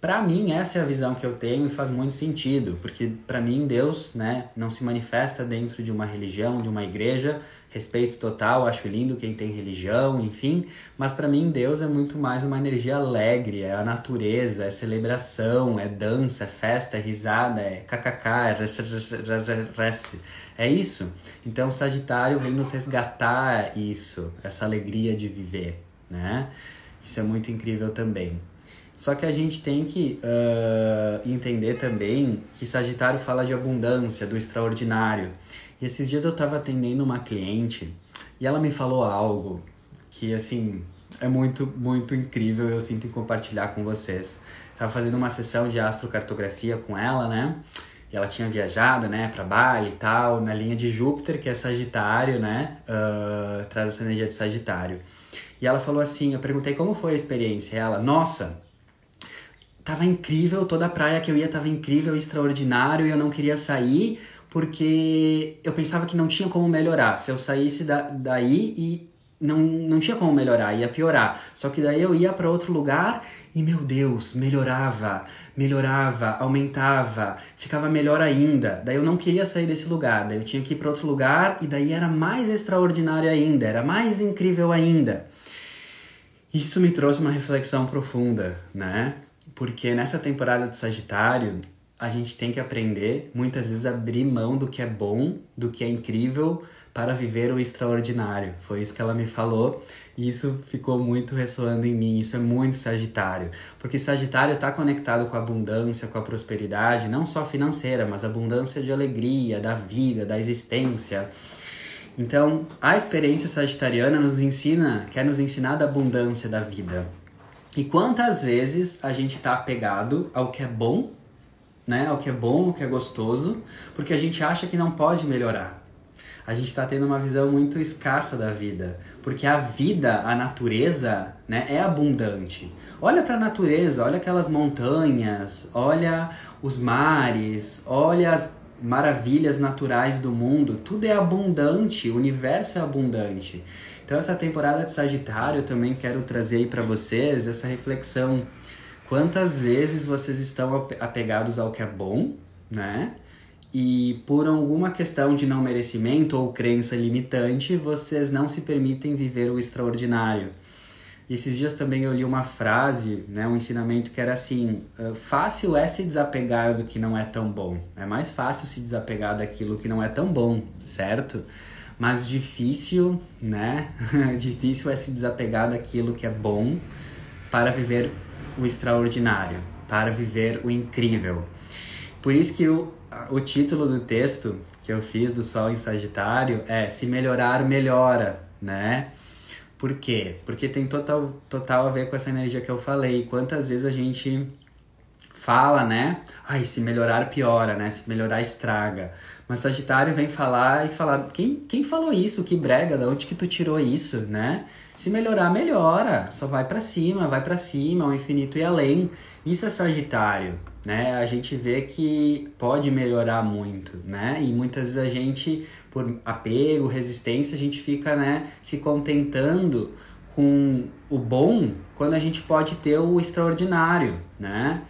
Para mim, essa é a visão que eu tenho e faz muito sentido, porque para mim Deus, né, não se manifesta dentro de uma religião, de uma igreja. Respeito total, acho lindo quem tem religião, enfim, mas para mim Deus é muito mais uma energia alegre, é a natureza, é celebração, é dança, é festa, é risada, é kkk, é, é isso. Então Sagitário vem nos resgatar isso, essa alegria de viver, né? Isso é muito incrível também. Só que a gente tem que uh, entender também que Sagitário fala de abundância, do extraordinário. E esses dias eu estava atendendo uma cliente e ela me falou algo que, assim, é muito, muito incrível eu sinto em compartilhar com vocês. Tava fazendo uma sessão de astrocartografia com ela, né? E ela tinha viajado, né, para Bali e tal, na linha de Júpiter, que é Sagitário, né? Uh, traz essa energia de Sagitário. E ela falou assim: eu perguntei como foi a experiência. E ela, nossa, tava incrível, toda a praia que eu ia tava incrível, extraordinário, e eu não queria sair porque eu pensava que não tinha como melhorar. Se eu saísse da, daí e não, não tinha como melhorar, ia piorar. Só que daí eu ia para outro lugar e meu Deus, melhorava, melhorava, aumentava, ficava melhor ainda. Daí eu não queria sair desse lugar, daí eu tinha que ir para outro lugar e daí era mais extraordinário ainda, era mais incrível ainda. Isso me trouxe uma reflexão profunda, né? Porque nessa temporada de Sagitário, a gente tem que aprender muitas vezes a abrir mão do que é bom, do que é incrível, para viver o extraordinário. Foi isso que ela me falou e isso ficou muito ressoando em mim. Isso é muito Sagitário, porque Sagitário está conectado com a abundância, com a prosperidade, não só financeira, mas abundância de alegria, da vida, da existência. Então, a experiência sagitariana nos ensina, quer nos ensinar da abundância da vida. E quantas vezes a gente está apegado ao que é bom, né? Ao que é bom, ao que é gostoso, porque a gente acha que não pode melhorar. A gente está tendo uma visão muito escassa da vida, porque a vida, a natureza, né, é abundante. Olha para a natureza, olha aquelas montanhas, olha os mares, olha as maravilhas naturais do mundo, tudo é abundante, o universo é abundante. Então essa temporada de Sagitário eu também quero trazer aí para vocês essa reflexão. Quantas vezes vocês estão apegados ao que é bom, né? E por alguma questão de não merecimento ou crença limitante, vocês não se permitem viver o extraordinário. Esses dias também eu li uma frase, né, um ensinamento que era assim: ah, fácil é se desapegar do que não é tão bom. É mais fácil se desapegar daquilo que não é tão bom, certo? Mas difícil, né? [laughs] difícil é se desapegar daquilo que é bom para viver o extraordinário, para viver o incrível. Por isso que o, o título do texto que eu fiz do Sol em Sagitário é Se Melhorar, Melhora, né? Por quê? Porque tem total, total a ver com essa energia que eu falei. Quantas vezes a gente fala, né? Ai, se melhorar, piora, né? Se melhorar, estraga. Mas Sagitário vem falar e falar: quem, quem falou isso? Que brega, da onde que tu tirou isso, né? Se melhorar, melhora. Só vai para cima, vai para cima, ao infinito e além. Isso é Sagitário, né? A gente vê que pode melhorar muito, né? E muitas vezes a gente, por apego, resistência, a gente fica, né, se contentando com o bom quando a gente pode ter o extraordinário, né?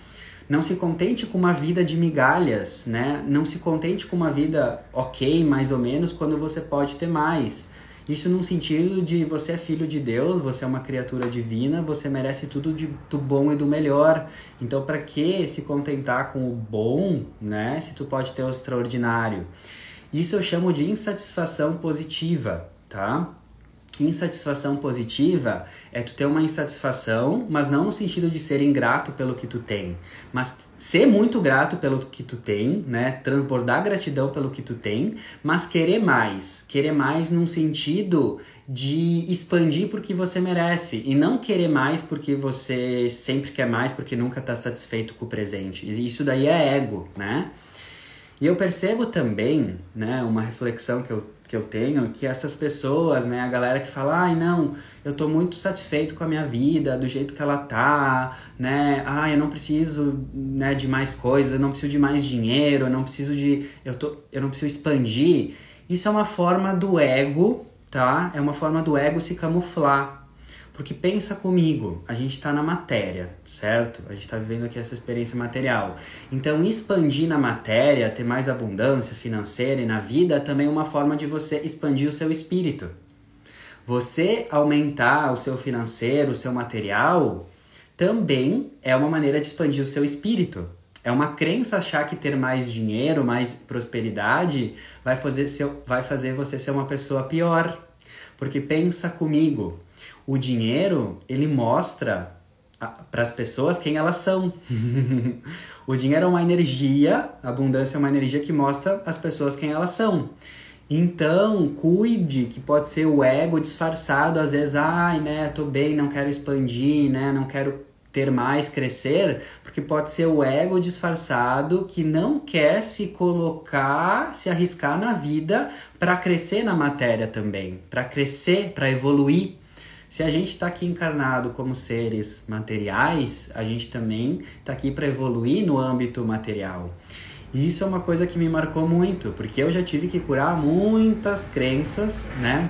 Não se contente com uma vida de migalhas, né? Não se contente com uma vida ok, mais ou menos, quando você pode ter mais. Isso num sentido de você é filho de Deus, você é uma criatura divina, você merece tudo de, do bom e do melhor. Então, para que se contentar com o bom, né? Se tu pode ter o extraordinário. Isso eu chamo de insatisfação positiva, tá? Insatisfação positiva é tu ter uma insatisfação, mas não no sentido de ser ingrato pelo que tu tem, mas ser muito grato pelo que tu tem, né? Transbordar gratidão pelo que tu tem, mas querer mais. Querer mais num sentido de expandir porque você merece e não querer mais porque você sempre quer mais, porque nunca tá satisfeito com o presente. Isso daí é ego, né? E eu percebo também, né, uma reflexão que eu que eu tenho, que essas pessoas, né, a galera que fala, ai não, eu tô muito satisfeito com a minha vida, do jeito que ela tá, né, ai eu não preciso, né, de mais coisas, eu não preciso de mais dinheiro, eu não preciso de, eu, tô, eu não preciso expandir. Isso é uma forma do ego, tá? É uma forma do ego se camuflar, porque pensa comigo, a gente está na matéria, certo? A gente está vivendo aqui essa experiência material. Então, expandir na matéria, ter mais abundância financeira e na vida é também uma forma de você expandir o seu espírito. Você aumentar o seu financeiro, o seu material, também é uma maneira de expandir o seu espírito. É uma crença achar que ter mais dinheiro, mais prosperidade, vai fazer, seu, vai fazer você ser uma pessoa pior. Porque pensa comigo, o dinheiro, ele mostra para as pessoas quem elas são. [laughs] o dinheiro é uma energia, a abundância é uma energia que mostra às pessoas quem elas são. Então, cuide que pode ser o ego disfarçado, às vezes, ai, né, tô bem, não quero expandir, né, não quero ter mais, crescer, porque pode ser o ego disfarçado que não quer se colocar, se arriscar na vida para crescer na matéria também, para crescer, para evoluir. Se a gente está aqui encarnado como seres materiais, a gente também está aqui para evoluir no âmbito material. E isso é uma coisa que me marcou muito, porque eu já tive que curar muitas crenças, né?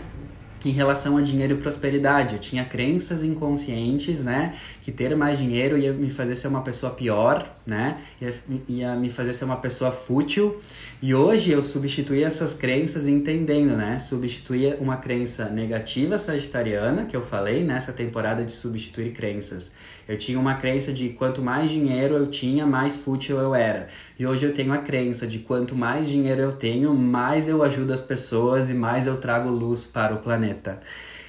em relação a dinheiro e prosperidade. Eu tinha crenças inconscientes, né? Que ter mais dinheiro ia me fazer ser uma pessoa pior, né? Ia, ia me fazer ser uma pessoa fútil. E hoje eu substituí essas crenças entendendo, né? Substituí uma crença negativa sagitariana, que eu falei nessa temporada de substituir crenças. Eu tinha uma crença de quanto mais dinheiro eu tinha, mais fútil eu era. E hoje eu tenho a crença de quanto mais dinheiro eu tenho, mais eu ajudo as pessoas e mais eu trago luz para o planeta.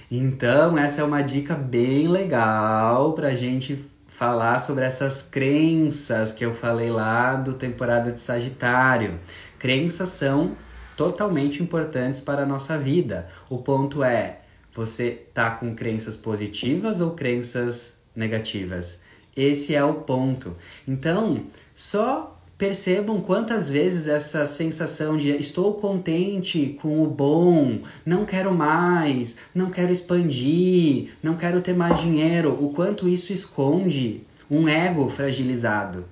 Então, essa é uma dica bem legal pra gente falar sobre essas crenças que eu falei lá do temporada de Sagitário. Crenças são totalmente importantes para a nossa vida. O ponto é, você tá com crenças positivas ou crenças negativas? Esse é o ponto. Então, só percebam quantas vezes essa sensação de estou contente com o bom, não quero mais, não quero expandir, não quero ter mais dinheiro, o quanto isso esconde um ego fragilizado.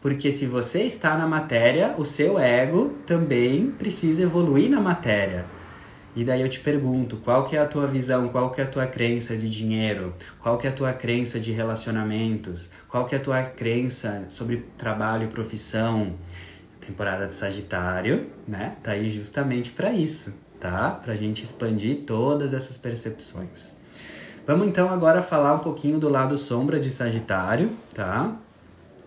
Porque se você está na matéria, o seu ego também precisa evoluir na matéria. E daí eu te pergunto, qual que é a tua visão, qual que é a tua crença de dinheiro? Qual que é a tua crença de relacionamentos? Qual que é a tua crença sobre trabalho e profissão? Temporada de Sagitário, né? Tá aí justamente para isso, tá? Pra gente expandir todas essas percepções. Vamos então agora falar um pouquinho do lado sombra de Sagitário, tá?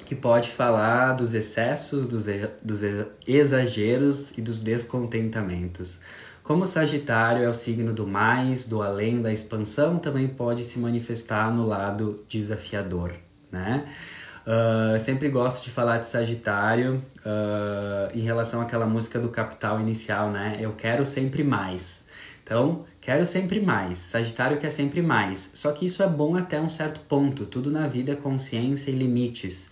Que pode falar dos excessos, dos, dos exageros e dos descontentamentos. Como Sagitário é o signo do mais, do além, da expansão, também pode se manifestar no lado desafiador, né? Uh, sempre gosto de falar de Sagitário uh, em relação àquela música do Capital inicial, né? Eu quero sempre mais. Então, quero sempre mais. Sagitário quer sempre mais. Só que isso é bom até um certo ponto. Tudo na vida é consciência e limites.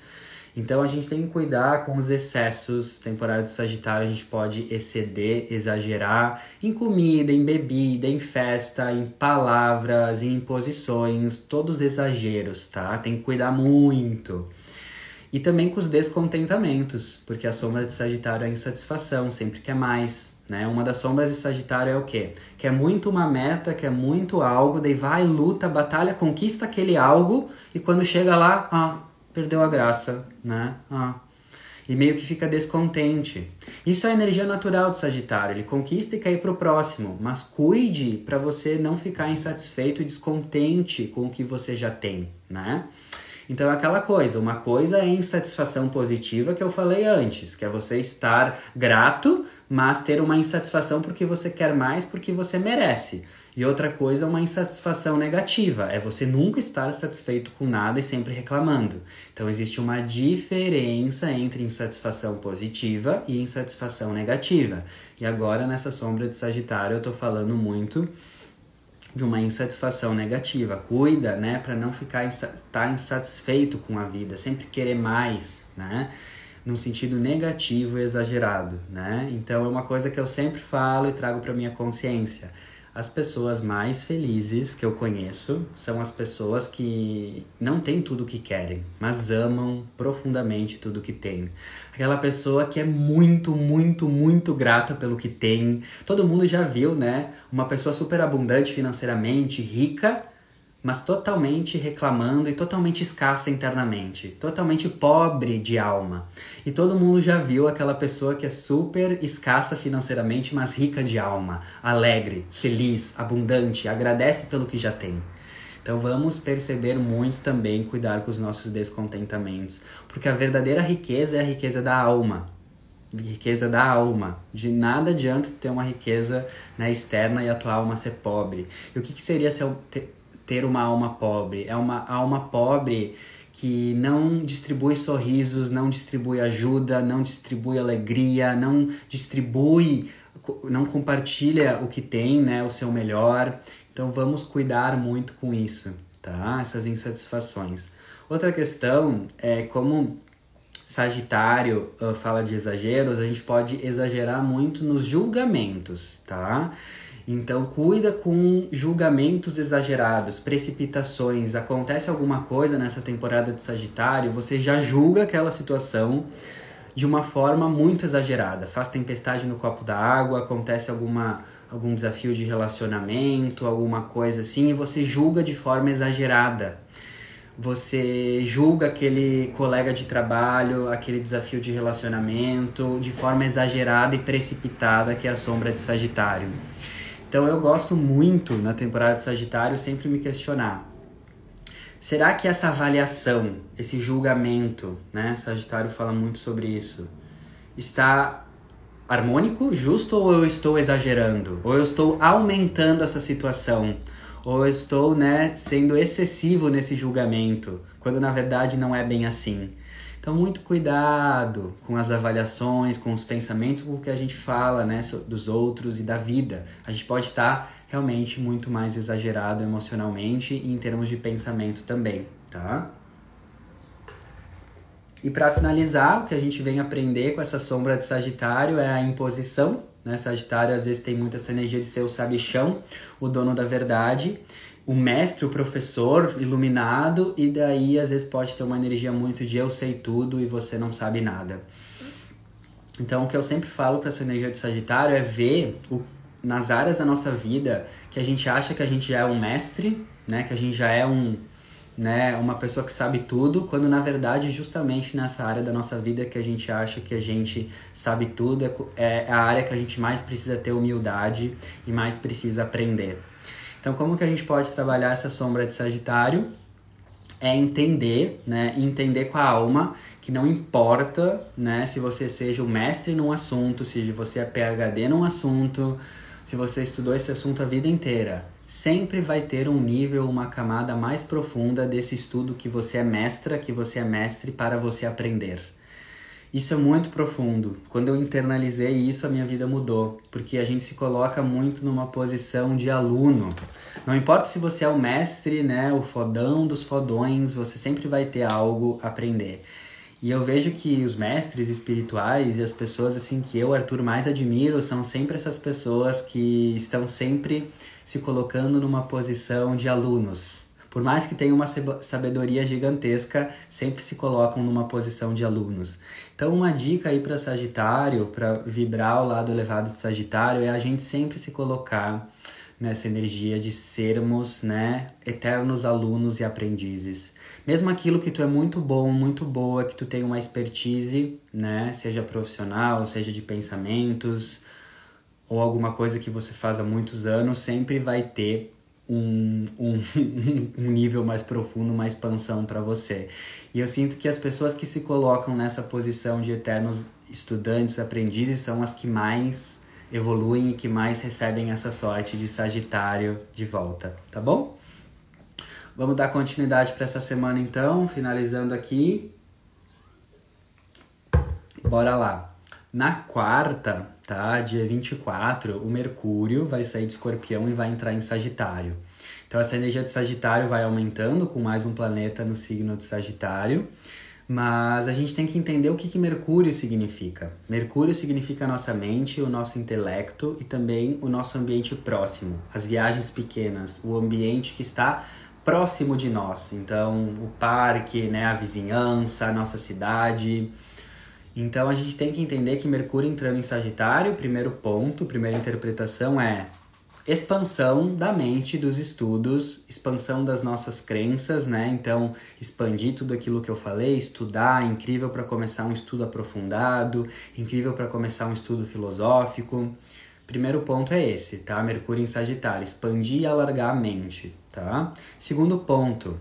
Então a gente tem que cuidar com os excessos. Temporada de Sagitário a gente pode exceder, exagerar em comida, em bebida, em festa, em palavras, em posições, todos exageros, tá? Tem que cuidar muito. E também com os descontentamentos, porque a sombra de Sagitário é insatisfação, sempre quer mais, né? Uma das sombras de Sagitário é o quê? Quer muito uma meta, quer muito algo, daí vai, luta, batalha, conquista aquele algo e quando chega lá, ah, perdeu a graça, né? Ah. E meio que fica descontente. Isso é a energia natural do Sagitário. Ele conquista e quer ir pro próximo. Mas cuide para você não ficar insatisfeito e descontente com o que você já tem, né? Então é aquela coisa, uma coisa é insatisfação positiva que eu falei antes, que é você estar grato, mas ter uma insatisfação porque você quer mais, porque você merece. E outra coisa é uma insatisfação negativa, é você nunca estar satisfeito com nada e sempre reclamando. Então existe uma diferença entre insatisfação positiva e insatisfação negativa. E agora nessa sombra de Sagitário eu tô falando muito de uma insatisfação negativa. Cuida, né, para não ficar tá insatisfeito com a vida, sempre querer mais, né? Num sentido negativo e exagerado, né? Então é uma coisa que eu sempre falo e trago para minha consciência as pessoas mais felizes que eu conheço são as pessoas que não têm tudo o que querem, mas amam profundamente tudo o que têm. Aquela pessoa que é muito, muito, muito grata pelo que tem. Todo mundo já viu, né? Uma pessoa super abundante financeiramente, rica, mas totalmente reclamando e totalmente escassa internamente, totalmente pobre de alma. E todo mundo já viu aquela pessoa que é super escassa financeiramente, mas rica de alma, alegre, feliz, abundante, agradece pelo que já tem. Então vamos perceber muito também, cuidar com os nossos descontentamentos, porque a verdadeira riqueza é a riqueza da alma. Riqueza da alma. De nada adianta ter uma riqueza né, externa e a tua alma ser pobre. E o que, que seria se eu ter uma alma pobre. É uma alma pobre que não distribui sorrisos, não distribui ajuda, não distribui alegria, não distribui, não compartilha o que tem, né, o seu melhor. Então vamos cuidar muito com isso, tá? Essas insatisfações. Outra questão é como Sagitário uh, fala de exageros, a gente pode exagerar muito nos julgamentos, tá? Então cuida com julgamentos exagerados, precipitações. Acontece alguma coisa nessa temporada de Sagitário, você já julga aquela situação de uma forma muito exagerada. Faz tempestade no copo da água, acontece alguma algum desafio de relacionamento, alguma coisa assim, e você julga de forma exagerada. Você julga aquele colega de trabalho, aquele desafio de relacionamento de forma exagerada e precipitada, que é a sombra de Sagitário. Então eu gosto muito na temporada de Sagitário sempre me questionar. Será que essa avaliação, esse julgamento, né? Sagitário fala muito sobre isso. Está harmônico, justo ou eu estou exagerando? Ou eu estou aumentando essa situação? Ou eu estou, né, sendo excessivo nesse julgamento, quando na verdade não é bem assim? Então, muito cuidado com as avaliações, com os pensamentos, com o que a gente fala né, dos outros e da vida. A gente pode estar realmente muito mais exagerado emocionalmente e em termos de pensamento também, tá? E para finalizar, o que a gente vem aprender com essa sombra de Sagitário é a imposição. Né? Sagitário às vezes tem muito essa energia de ser o sabichão, o dono da verdade. O mestre, o professor iluminado, e daí às vezes pode ter uma energia muito de eu sei tudo e você não sabe nada. Então, o que eu sempre falo para essa energia de Sagitário é ver o, nas áreas da nossa vida que a gente acha que a gente já é um mestre, né? Que a gente já é um, né, uma pessoa que sabe tudo, quando na verdade justamente nessa área da nossa vida que a gente acha que a gente sabe tudo é, é a área que a gente mais precisa ter humildade e mais precisa aprender. Então, como que a gente pode trabalhar essa sombra de Sagitário? É entender, né? Entender com a alma que não importa, né? Se você seja o mestre num assunto, se você é PhD num assunto, se você estudou esse assunto a vida inteira, sempre vai ter um nível, uma camada mais profunda desse estudo que você é mestra, que você é mestre para você aprender. Isso é muito profundo. Quando eu internalizei isso, a minha vida mudou, porque a gente se coloca muito numa posição de aluno. Não importa se você é o mestre, né, o fodão dos fodões, você sempre vai ter algo a aprender. E eu vejo que os mestres espirituais e as pessoas assim que eu, Arthur, mais admiro são sempre essas pessoas que estão sempre se colocando numa posição de alunos por mais que tenham uma sabedoria gigantesca, sempre se colocam numa posição de alunos. Então, uma dica aí para Sagitário, para vibrar o lado elevado de Sagitário, é a gente sempre se colocar nessa energia de sermos, né, eternos alunos e aprendizes. Mesmo aquilo que tu é muito bom, muito boa, que tu tem uma expertise, né, seja profissional, seja de pensamentos, ou alguma coisa que você faz há muitos anos, sempre vai ter um, um, [laughs] um nível mais profundo, uma expansão para você. E eu sinto que as pessoas que se colocam nessa posição de eternos estudantes, aprendizes, são as que mais evoluem e que mais recebem essa sorte de Sagitário de volta, tá bom? Vamos dar continuidade para essa semana então, finalizando aqui. Bora lá. Na quarta, tá? Dia 24, o Mercúrio vai sair de Escorpião e vai entrar em Sagitário. Então essa energia de Sagitário vai aumentando com mais um planeta no signo de Sagitário. Mas a gente tem que entender o que, que Mercúrio significa. Mercúrio significa a nossa mente, o nosso intelecto e também o nosso ambiente próximo, as viagens pequenas, o ambiente que está próximo de nós. Então, o parque, né, a vizinhança, a nossa cidade. Então a gente tem que entender que Mercúrio entrando em Sagitário, primeiro ponto, primeira interpretação é expansão da mente, dos estudos, expansão das nossas crenças, né? Então, expandir tudo aquilo que eu falei, estudar, incrível para começar um estudo aprofundado, incrível para começar um estudo filosófico. Primeiro ponto é esse, tá? Mercúrio em Sagitário, expandir e alargar a mente, tá? Segundo ponto,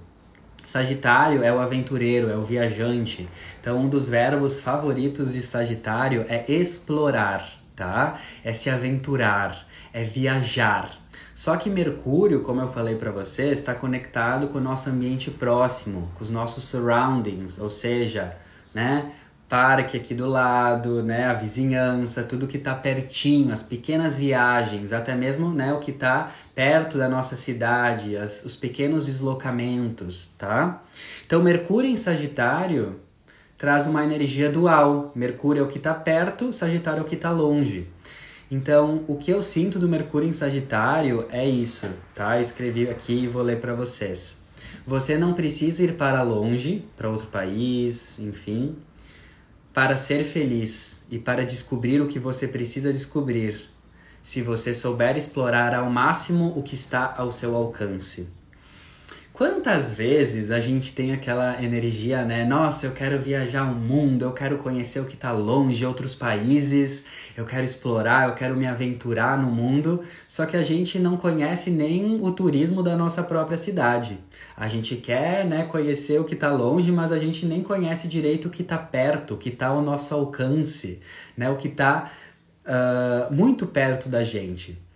Sagitário é o aventureiro, é o viajante. Então, um dos verbos favoritos de Sagitário é explorar, tá? É se aventurar, é viajar. Só que Mercúrio, como eu falei para vocês, está conectado com o nosso ambiente próximo, com os nossos surroundings, ou seja, né? Parque aqui do lado, né? A vizinhança, tudo que está pertinho, as pequenas viagens, até mesmo né, o que está perto da nossa cidade, as, os pequenos deslocamentos, tá? Então, Mercúrio em Sagitário traz uma energia dual. Mercúrio é o que está perto, Sagitário é o que está longe. Então, o que eu sinto do Mercúrio em Sagitário é isso, tá? Eu escrevi aqui e vou ler para vocês. Você não precisa ir para longe, para outro país, enfim, para ser feliz e para descobrir o que você precisa descobrir se você souber explorar ao máximo o que está ao seu alcance. Quantas vezes a gente tem aquela energia, né? Nossa, eu quero viajar o mundo, eu quero conhecer o que está longe, outros países, eu quero explorar, eu quero me aventurar no mundo, só que a gente não conhece nem o turismo da nossa própria cidade. A gente quer, né, conhecer o que está longe, mas a gente nem conhece direito o que está perto, o que está ao nosso alcance, né? O que está uh, muito perto da gente.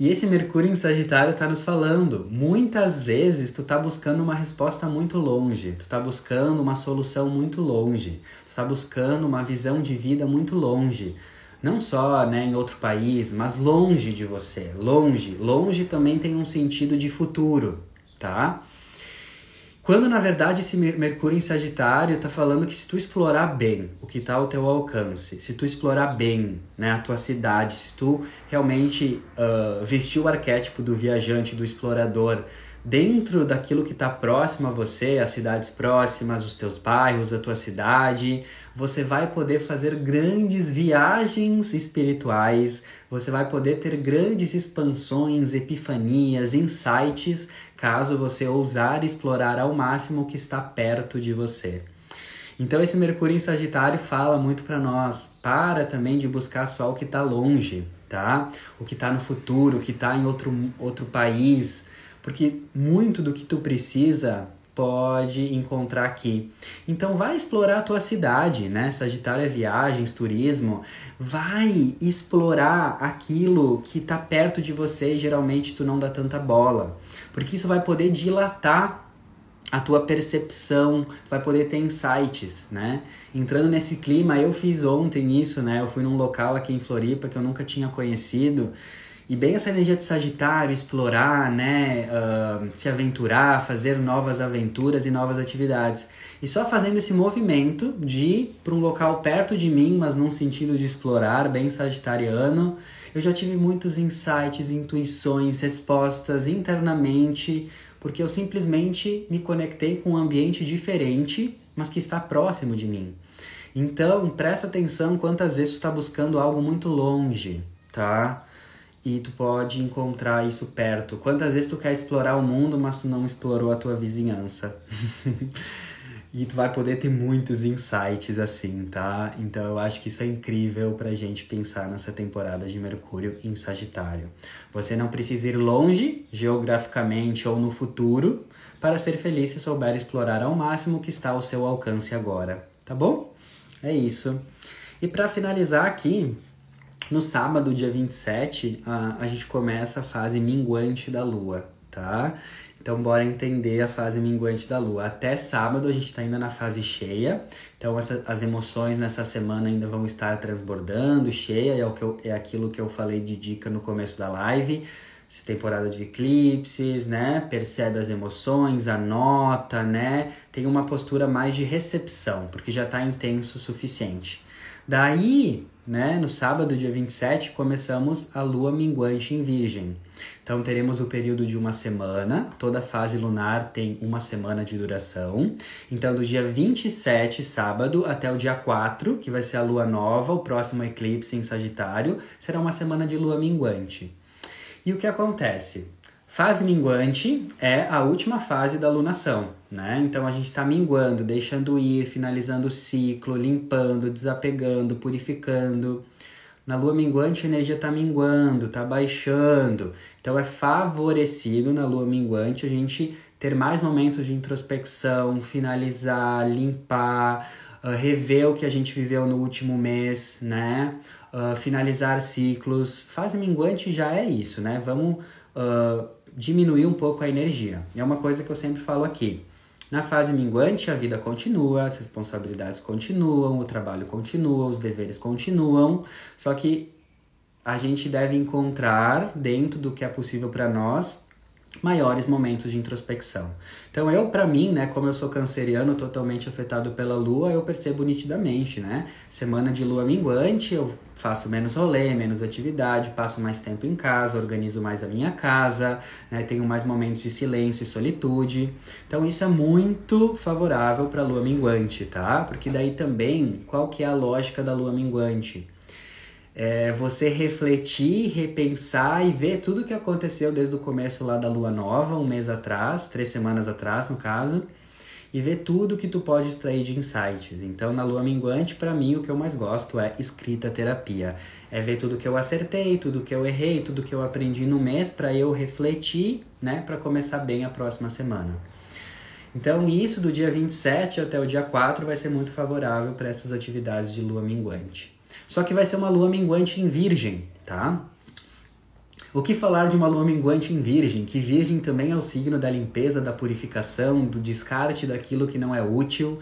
E esse Mercúrio em Sagitário está nos falando, muitas vezes tu tá buscando uma resposta muito longe, tu tá buscando uma solução muito longe, tu tá buscando uma visão de vida muito longe. Não só né, em outro país, mas longe de você. Longe. Longe também tem um sentido de futuro, tá? Quando na verdade esse Mercúrio em Sagitário está falando que se tu explorar bem o que está ao teu alcance, se tu explorar bem né, a tua cidade, se tu realmente uh, vestir o arquétipo do viajante, do explorador, dentro daquilo que está próximo a você, as cidades próximas, os teus bairros, a tua cidade, você vai poder fazer grandes viagens espirituais, você vai poder ter grandes expansões, epifanias, insights, caso você ousar explorar ao máximo o que está perto de você. Então esse Mercúrio em Sagitário fala muito para nós, para também de buscar só o que está longe, tá? O que está no futuro, o que está em outro, outro país, porque muito do que tu precisa pode encontrar aqui. Então vai explorar a tua cidade, né? Sagitário é viagens, turismo. Vai explorar aquilo que está perto de você e geralmente tu não dá tanta bola. Porque isso vai poder dilatar a tua percepção, vai poder ter insights, né? Entrando nesse clima, eu fiz ontem isso, né? Eu fui num local aqui em Floripa que eu nunca tinha conhecido e bem essa energia de Sagitário, explorar, né, uh, se aventurar, fazer novas aventuras e novas atividades. E só fazendo esse movimento de ir para um local perto de mim, mas num sentido de explorar, bem sagitariano, eu já tive muitos insights, intuições, respostas internamente, porque eu simplesmente me conectei com um ambiente diferente, mas que está próximo de mim. Então, presta atenção quantas vezes tu está buscando algo muito longe, tá? E tu pode encontrar isso perto. Quantas vezes tu quer explorar o mundo, mas tu não explorou a tua vizinhança? [laughs] e tu vai poder ter muitos insights assim, tá? Então eu acho que isso é incrível pra gente pensar nessa temporada de Mercúrio em Sagitário. Você não precisa ir longe, geograficamente ou no futuro, para ser feliz se souber explorar ao máximo o que está ao seu alcance agora, tá bom? É isso. E para finalizar aqui, no sábado, dia 27, a, a gente começa a fase minguante da lua, tá? Então, bora entender a fase minguante da lua. Até sábado a gente está ainda na fase cheia, então essa, as emoções nessa semana ainda vão estar transbordando, cheia, é, o que eu, é aquilo que eu falei de dica no começo da live. Essa temporada de eclipses, né? Percebe as emoções, anota, né? Tem uma postura mais de recepção, porque já está intenso o suficiente. Daí, né, no sábado, dia 27, começamos a lua minguante em Virgem. Então teremos o período de uma semana, toda fase lunar tem uma semana de duração. Então do dia 27, sábado, até o dia 4, que vai ser a lua nova, o próximo eclipse em Sagitário, será uma semana de lua minguante. E o que acontece? Fase minguante é a última fase da lunação, né? Então a gente está minguando, deixando ir, finalizando o ciclo, limpando, desapegando, purificando. Na lua minguante a energia está minguando, está baixando. Então é favorecido na lua minguante a gente ter mais momentos de introspecção, finalizar, limpar, uh, rever o que a gente viveu no último mês, né? Uh, finalizar ciclos. Fase minguante já é isso, né? Vamos uh, diminuir um pouco a energia. É uma coisa que eu sempre falo aqui. Na fase minguante, a vida continua, as responsabilidades continuam, o trabalho continua, os deveres continuam, só que a gente deve encontrar, dentro do que é possível para nós, maiores momentos de introspecção. Então eu, para mim, né, como eu sou canceriano, totalmente afetado pela lua, eu percebo nitidamente, né? Semana de lua minguante, eu faço menos rolê, menos atividade, passo mais tempo em casa, organizo mais a minha casa, né, tenho mais momentos de silêncio e solitude. Então isso é muito favorável para lua minguante, tá? Porque daí também, qual que é a lógica da lua minguante? É você refletir, repensar e ver tudo o que aconteceu desde o começo lá da lua nova, um mês atrás, três semanas atrás, no caso, e ver tudo que tu pode extrair de insights. Então, na lua minguante, para mim, o que eu mais gosto é escrita terapia. É ver tudo que eu acertei, tudo que eu errei, tudo que eu aprendi no mês para eu refletir, né, para começar bem a próxima semana. Então, isso do dia 27 até o dia 4 vai ser muito favorável para essas atividades de lua minguante. Só que vai ser uma lua minguante em Virgem, tá? O que falar de uma lua minguante em Virgem? Que Virgem também é o signo da limpeza, da purificação, do descarte daquilo que não é útil,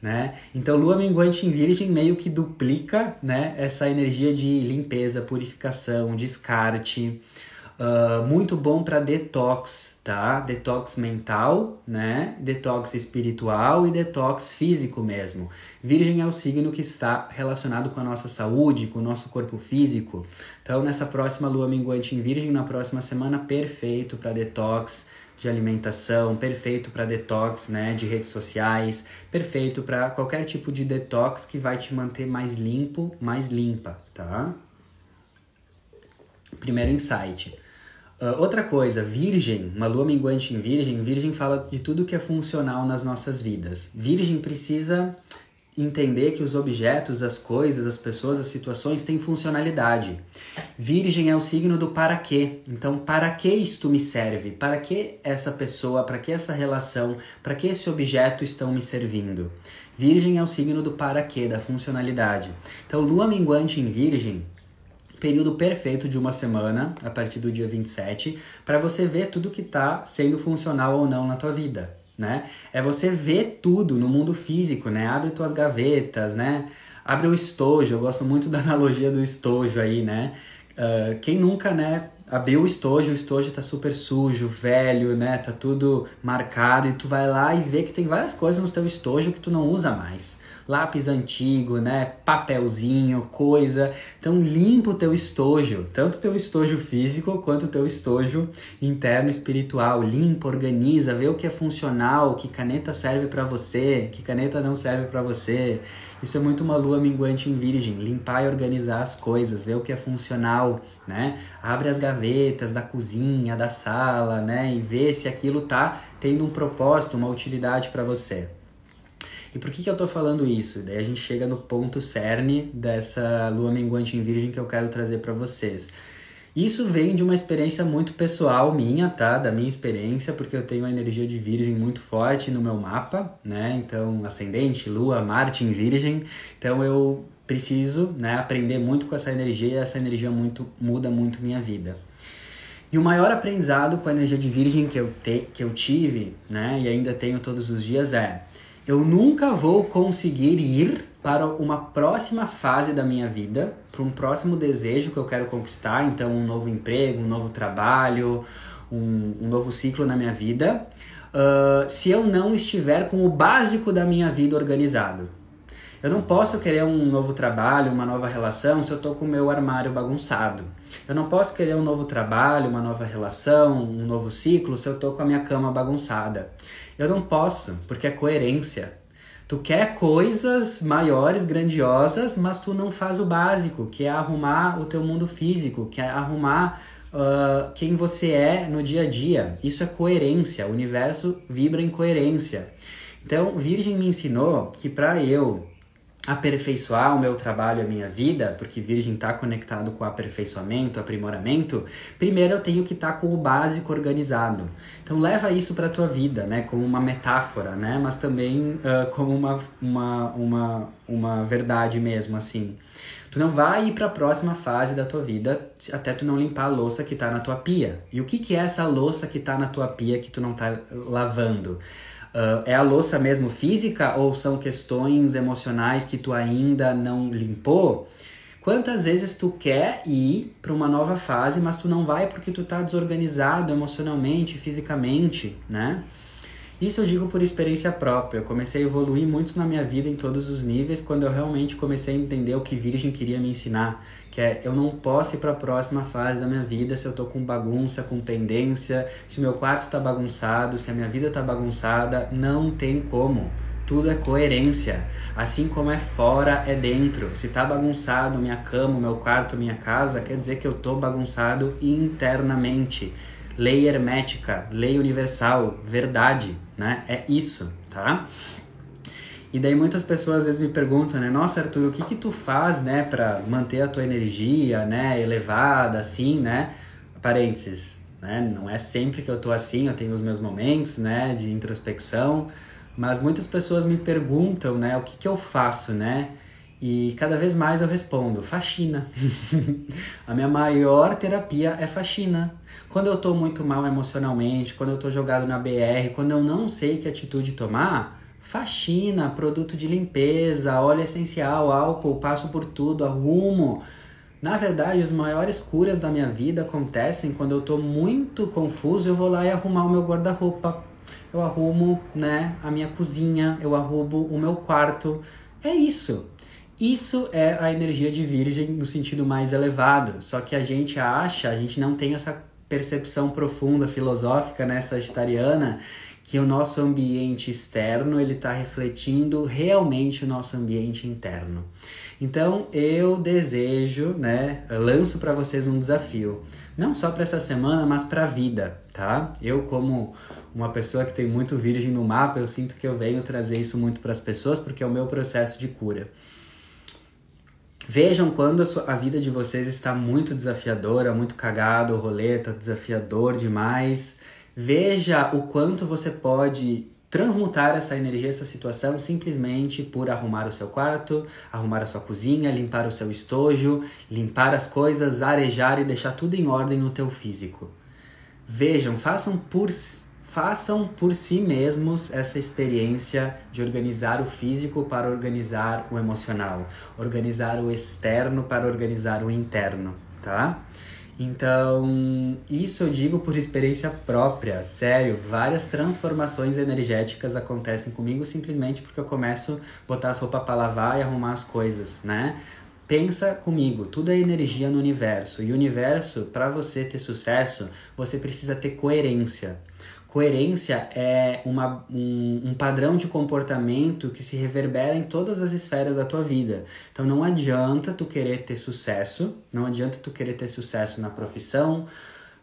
né? Então, lua minguante em Virgem meio que duplica, né, essa energia de limpeza, purificação, descarte. Uh, muito bom para detox, tá? Detox mental, né? Detox espiritual e detox físico mesmo. Virgem é o signo que está relacionado com a nossa saúde, com o nosso corpo físico. Então, nessa próxima lua minguante em Virgem, na próxima semana, perfeito para detox, de alimentação, perfeito para detox, né, de redes sociais, perfeito para qualquer tipo de detox que vai te manter mais limpo, mais limpa, tá? Primeiro insight. Uh, outra coisa, Virgem, uma lua minguante em Virgem, Virgem fala de tudo que é funcional nas nossas vidas. Virgem precisa entender que os objetos, as coisas, as pessoas, as situações têm funcionalidade. Virgem é o signo do para quê. Então, para que isto me serve? Para que essa pessoa, para que essa relação, para que esse objeto estão me servindo? Virgem é o signo do para quê, da funcionalidade. Então, lua minguante em Virgem período perfeito de uma semana, a partir do dia 27, para você ver tudo que está sendo funcional ou não na tua vida né? É você ver tudo no mundo físico, né? Abre tuas gavetas, né? Abre o estojo, eu gosto muito da analogia do estojo aí, né? Uh, quem nunca, né, abriu o estojo, o estojo tá super sujo, velho, né? Tá tudo marcado e tu vai lá e vê que tem várias coisas no teu estojo que tu não usa mais lápis antigo, né, papelzinho, coisa. Então limpa o teu estojo, tanto o teu estojo físico quanto o teu estojo interno espiritual. Limpa, organiza, vê o que é funcional, que caneta serve para você, que caneta não serve para você. Isso é muito uma lua minguante em virgem, limpar e organizar as coisas, ver o que é funcional, né? Abre as gavetas da cozinha, da sala, né? E vê se aquilo tá tendo um propósito, uma utilidade para você. E por que, que eu tô falando isso? Daí a gente chega no ponto cerne dessa lua minguante em virgem que eu quero trazer para vocês. Isso vem de uma experiência muito pessoal minha, tá? Da minha experiência, porque eu tenho a energia de virgem muito forte no meu mapa, né? Então, ascendente, lua, Marte em virgem. Então, eu preciso, né, aprender muito com essa energia e essa energia muito muda muito minha vida. E o maior aprendizado com a energia de virgem que eu, te, que eu tive, né, e ainda tenho todos os dias é eu nunca vou conseguir ir para uma próxima fase da minha vida, para um próximo desejo que eu quero conquistar, então um novo emprego, um novo trabalho, um, um novo ciclo na minha vida, uh, se eu não estiver com o básico da minha vida organizado. Eu não posso querer um novo trabalho, uma nova relação, se eu estou com o meu armário bagunçado. Eu não posso querer um novo trabalho, uma nova relação, um novo ciclo, se eu estou com a minha cama bagunçada. Eu não posso, porque é coerência. Tu quer coisas maiores, grandiosas, mas tu não faz o básico, que é arrumar o teu mundo físico, que é arrumar uh, quem você é no dia a dia. Isso é coerência. O universo vibra em coerência. Então, Virgem me ensinou que para eu aperfeiçoar o meu trabalho, a minha vida, porque Virgem está conectado com aperfeiçoamento, aprimoramento, primeiro eu tenho que estar tá com o básico organizado. Então leva isso para a tua vida, né, como uma metáfora, né, mas também uh, como uma, uma, uma, uma verdade mesmo, assim. Tu não vai ir para a próxima fase da tua vida até tu não limpar a louça que está na tua pia. E o que, que é essa louça que está na tua pia que tu não está lavando? Uh, é a louça mesmo física ou são questões emocionais que tu ainda não limpou? Quantas vezes tu quer ir para uma nova fase, mas tu não vai porque tu tá desorganizado emocionalmente, fisicamente, né? Isso eu digo por experiência própria. Eu comecei a evoluir muito na minha vida em todos os níveis quando eu realmente comecei a entender o que Virgem queria me ensinar que é eu não posso ir para a próxima fase da minha vida se eu tô com bagunça, com tendência, se o meu quarto tá bagunçado, se a minha vida tá bagunçada, não tem como. Tudo é coerência. Assim como é fora, é dentro. Se tá bagunçado minha cama, meu quarto, minha casa, quer dizer que eu tô bagunçado internamente. Lei hermética, lei universal, verdade, né? É isso, tá? E daí muitas pessoas às vezes me perguntam, né? Nossa, Arthur, o que que tu faz, né, para manter a tua energia, né, elevada assim, né? Parênteses, né? Não é sempre que eu tô assim, eu tenho os meus momentos, né, de introspecção, mas muitas pessoas me perguntam, né, o que que eu faço, né? E cada vez mais eu respondo, faxina. [laughs] a minha maior terapia é faxina. Quando eu tô muito mal emocionalmente, quando eu tô jogado na BR, quando eu não sei que atitude tomar, faxina, produto de limpeza, óleo essencial, álcool, passo por tudo, arrumo. Na verdade, as maiores curas da minha vida acontecem quando eu estou muito confuso, eu vou lá e arrumar o meu guarda-roupa. Eu arrumo, né, a minha cozinha, eu arrumo o meu quarto. É isso. Isso é a energia de virgem no sentido mais elevado. Só que a gente acha, a gente não tem essa percepção profunda, filosófica, né, sagitariana, que o nosso ambiente externo ele está refletindo realmente o nosso ambiente interno. Então eu desejo, né, lanço para vocês um desafio, não só para essa semana, mas para a vida, tá? Eu como uma pessoa que tem muito virgem no mapa, eu sinto que eu venho trazer isso muito para as pessoas porque é o meu processo de cura. Vejam quando a, sua, a vida de vocês está muito desafiadora, muito rolê tá desafiador demais. Veja o quanto você pode transmutar essa energia, essa situação, simplesmente por arrumar o seu quarto, arrumar a sua cozinha, limpar o seu estojo, limpar as coisas, arejar e deixar tudo em ordem no teu físico. Vejam, façam por façam por si mesmos essa experiência de organizar o físico para organizar o emocional, organizar o externo para organizar o interno, tá? Então, isso eu digo por experiência própria, sério. Várias transformações energéticas acontecem comigo simplesmente porque eu começo a botar as roupas para lavar e arrumar as coisas, né? Pensa comigo, tudo é energia no universo. E o universo, para você ter sucesso, você precisa ter coerência. Coerência é uma, um, um, padrão de comportamento que se reverbera em todas as esferas da tua vida. Então não adianta tu querer ter sucesso, não adianta tu querer ter sucesso na profissão,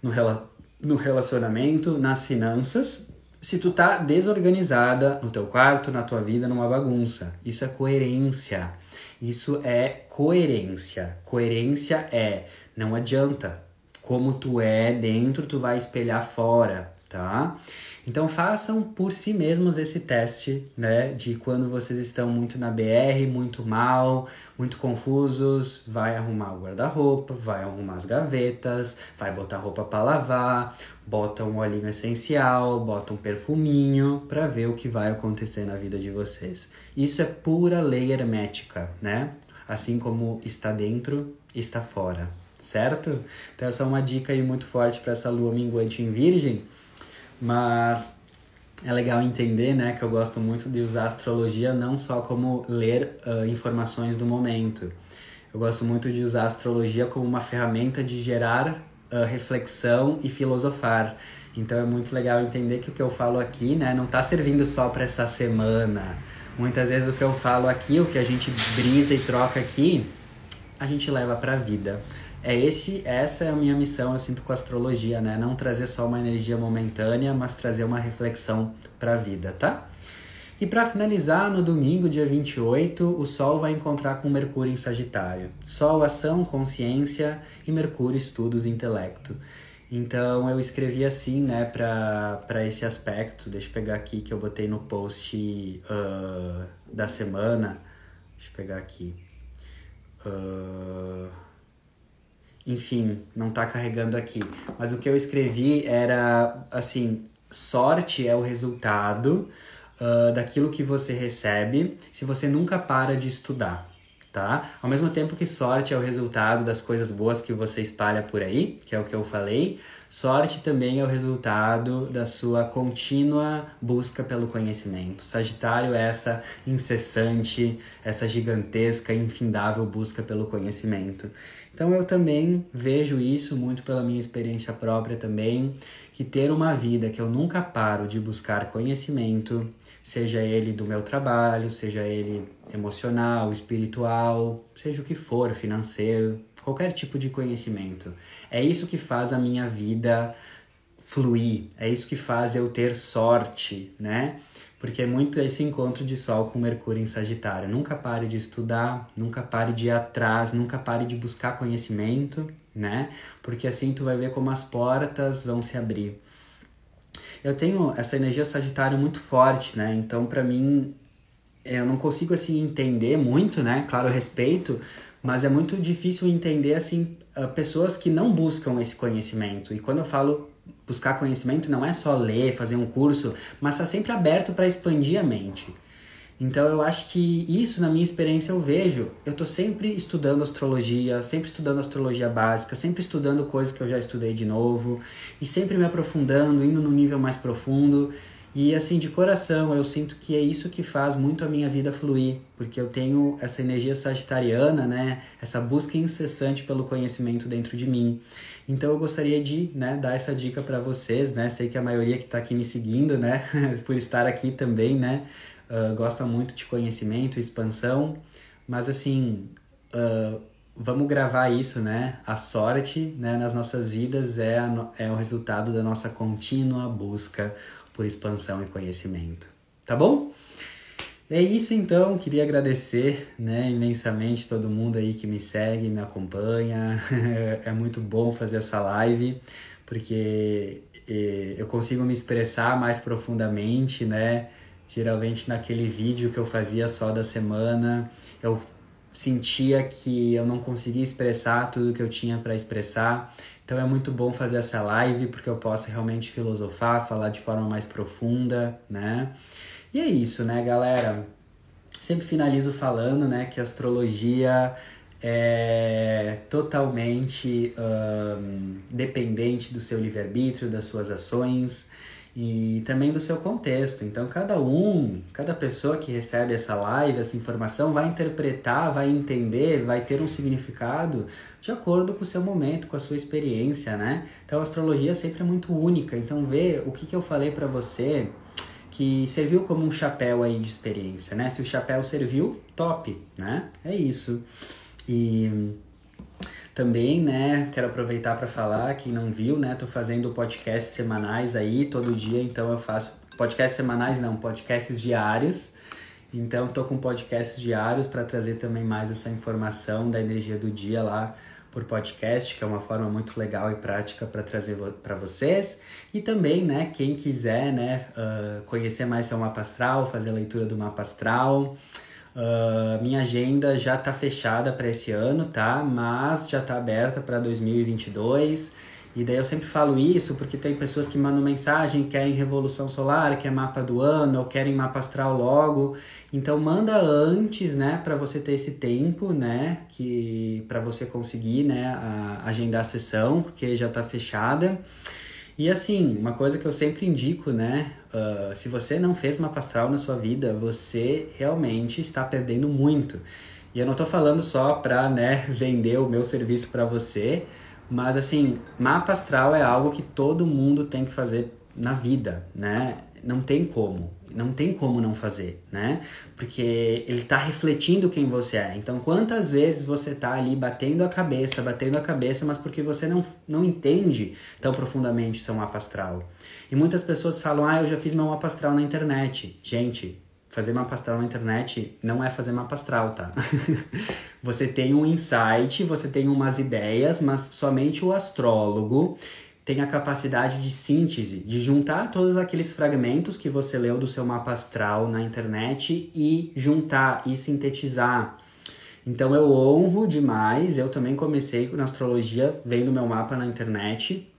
no, rela no relacionamento, nas finanças, se tu tá desorganizada no teu quarto, na tua vida, numa bagunça. Isso é coerência. Isso é coerência. Coerência é não adianta. Como tu é dentro, tu vai espelhar fora tá? Então façam por si mesmos esse teste, né? De quando vocês estão muito na BR, muito mal, muito confusos, vai arrumar o guarda-roupa, vai arrumar as gavetas, vai botar roupa para lavar, bota um olhinho essencial, bota um perfuminho para ver o que vai acontecer na vida de vocês. Isso é pura lei hermética, né? Assim como está dentro, está fora, certo? Então essa é uma dica aí muito forte para essa lua minguante em virgem mas é legal entender, né, que eu gosto muito de usar a astrologia não só como ler uh, informações do momento. Eu gosto muito de usar a astrologia como uma ferramenta de gerar uh, reflexão e filosofar. Então é muito legal entender que o que eu falo aqui, né, não está servindo só para essa semana. Muitas vezes o que eu falo aqui, o que a gente brisa e troca aqui, a gente leva para a vida é esse, essa é a minha missão, eu sinto com a astrologia, né? Não trazer só uma energia momentânea, mas trazer uma reflexão para a vida, tá? E para finalizar, no domingo, dia 28, o Sol vai encontrar com Mercúrio em Sagitário. Sol, ação, consciência e Mercúrio, estudos intelecto. Então eu escrevi assim, né, para esse aspecto. Deixa eu pegar aqui que eu botei no post uh, da semana. Deixa eu pegar aqui. Uh enfim, não tá carregando aqui. Mas o que eu escrevi era assim: sorte é o resultado uh, daquilo que você recebe se você nunca para de estudar. Tá? Ao mesmo tempo que sorte é o resultado das coisas boas que você espalha por aí, que é o que eu falei, sorte também é o resultado da sua contínua busca pelo conhecimento. Sagitário é essa incessante, essa gigantesca, infindável busca pelo conhecimento. Então eu também vejo isso muito pela minha experiência própria também, que ter uma vida que eu nunca paro de buscar conhecimento, seja ele do meu trabalho, seja ele emocional, espiritual, seja o que for, financeiro, qualquer tipo de conhecimento. É isso que faz a minha vida fluir, é isso que faz eu ter sorte, né? Porque é muito esse encontro de Sol com Mercúrio em Sagitário. Nunca pare de estudar, nunca pare de ir atrás, nunca pare de buscar conhecimento, né? Porque assim tu vai ver como as portas vão se abrir. Eu tenho essa energia Sagitário muito forte, né? Então, para mim, eu não consigo assim entender muito, né? Claro, respeito, mas é muito difícil entender assim pessoas que não buscam esse conhecimento. E quando eu falo buscar conhecimento não é só ler, fazer um curso, mas está sempre aberto para expandir a mente. Então eu acho que isso na minha experiência eu vejo. Eu estou sempre estudando astrologia, sempre estudando astrologia básica, sempre estudando coisas que eu já estudei de novo e sempre me aprofundando, indo num nível mais profundo. E assim, de coração, eu sinto que é isso que faz muito a minha vida fluir, porque eu tenho essa energia sagitariana, né? Essa busca incessante pelo conhecimento dentro de mim. Então eu gostaria de né, dar essa dica para vocês, né? Sei que a maioria que está aqui me seguindo, né, [laughs] por estar aqui também, né, uh, gosta muito de conhecimento, expansão, mas assim, uh, vamos gravar isso, né? A sorte né, nas nossas vidas é, a, é o resultado da nossa contínua busca por expansão e conhecimento. Tá bom? É isso então, queria agradecer né, imensamente todo mundo aí que me segue, me acompanha. [laughs] é muito bom fazer essa live, porque eh, eu consigo me expressar mais profundamente, né? Geralmente naquele vídeo que eu fazia só da semana, eu sentia que eu não conseguia expressar tudo que eu tinha para expressar. Então é muito bom fazer essa live porque eu posso realmente filosofar, falar de forma mais profunda, né? E é isso, né, galera? Sempre finalizo falando, né, que a astrologia é totalmente um, dependente do seu livre-arbítrio, das suas ações e também do seu contexto. Então, cada um, cada pessoa que recebe essa live, essa informação, vai interpretar, vai entender, vai ter um significado de acordo com o seu momento, com a sua experiência, né? Então, a astrologia sempre é muito única. Então, vê o que, que eu falei para você que serviu como um chapéu aí de experiência, né? Se o chapéu serviu, top, né? É isso. E também, né, quero aproveitar para falar, quem não viu, né, tô fazendo podcasts semanais aí todo dia, então eu faço podcasts semanais não, podcasts diários. Então tô com podcasts diários para trazer também mais essa informação da energia do dia lá por podcast, que é uma forma muito legal e prática para trazer para vocês. E também, né, quem quiser, né, uh, conhecer mais seu mapa astral, fazer a leitura do mapa astral. Uh, minha agenda já está fechada para esse ano, tá? Mas já está aberta para 2022. E daí eu sempre falo isso porque tem pessoas que mandam mensagem, querem revolução solar, quer mapa do ano, ou querem mapa astral logo. Então manda antes, né, para você ter esse tempo, né, que para você conseguir, né, a, agendar a sessão, porque já está fechada. E assim, uma coisa que eu sempre indico, né, uh, se você não fez mapa astral na sua vida, você realmente está perdendo muito. E eu não estou falando só para, né, [laughs] vender o meu serviço para você, mas assim, mapa astral é algo que todo mundo tem que fazer na vida, né? Não tem como, não tem como não fazer, né? Porque ele tá refletindo quem você é. Então, quantas vezes você tá ali batendo a cabeça, batendo a cabeça, mas porque você não, não entende tão profundamente seu mapa astral. E muitas pessoas falam: "Ah, eu já fiz meu mapa astral na internet". Gente, fazer mapa astral na internet não é fazer mapa astral, tá? [laughs] você tem um insight, você tem umas ideias, mas somente o astrólogo tem a capacidade de síntese, de juntar todos aqueles fragmentos que você leu do seu mapa astral na internet e juntar e sintetizar. Então eu honro demais, eu também comecei na astrologia vendo meu mapa na internet,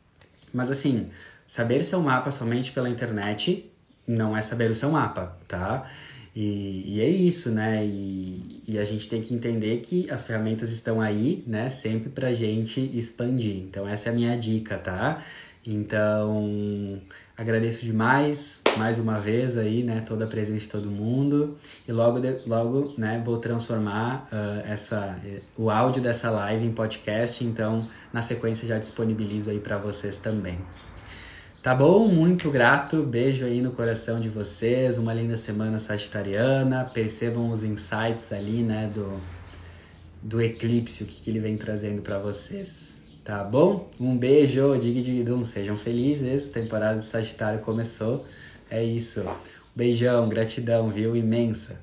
mas assim, saber seu mapa somente pela internet não é saber o seu mapa, tá? E, e é isso, né? E, e, a gente tem que entender que as ferramentas estão aí, né? Sempre pra gente expandir. Então, essa é a minha dica, tá? Então, agradeço demais, mais uma vez aí, né? Toda a presença de todo mundo. E logo, de, logo né? Vou transformar uh, essa, o áudio dessa live em podcast. Então, na sequência, já disponibilizo aí para vocês também. Tá bom? Muito grato. Beijo aí no coração de vocês. Uma linda semana sagitariana. Percebam os insights ali, né, do, do eclipse, o que, que ele vem trazendo para vocês. Tá bom? Um beijo, dig dig Sejam felizes. Temporada de Sagitário começou. É isso. Beijão, gratidão, viu? Imensa.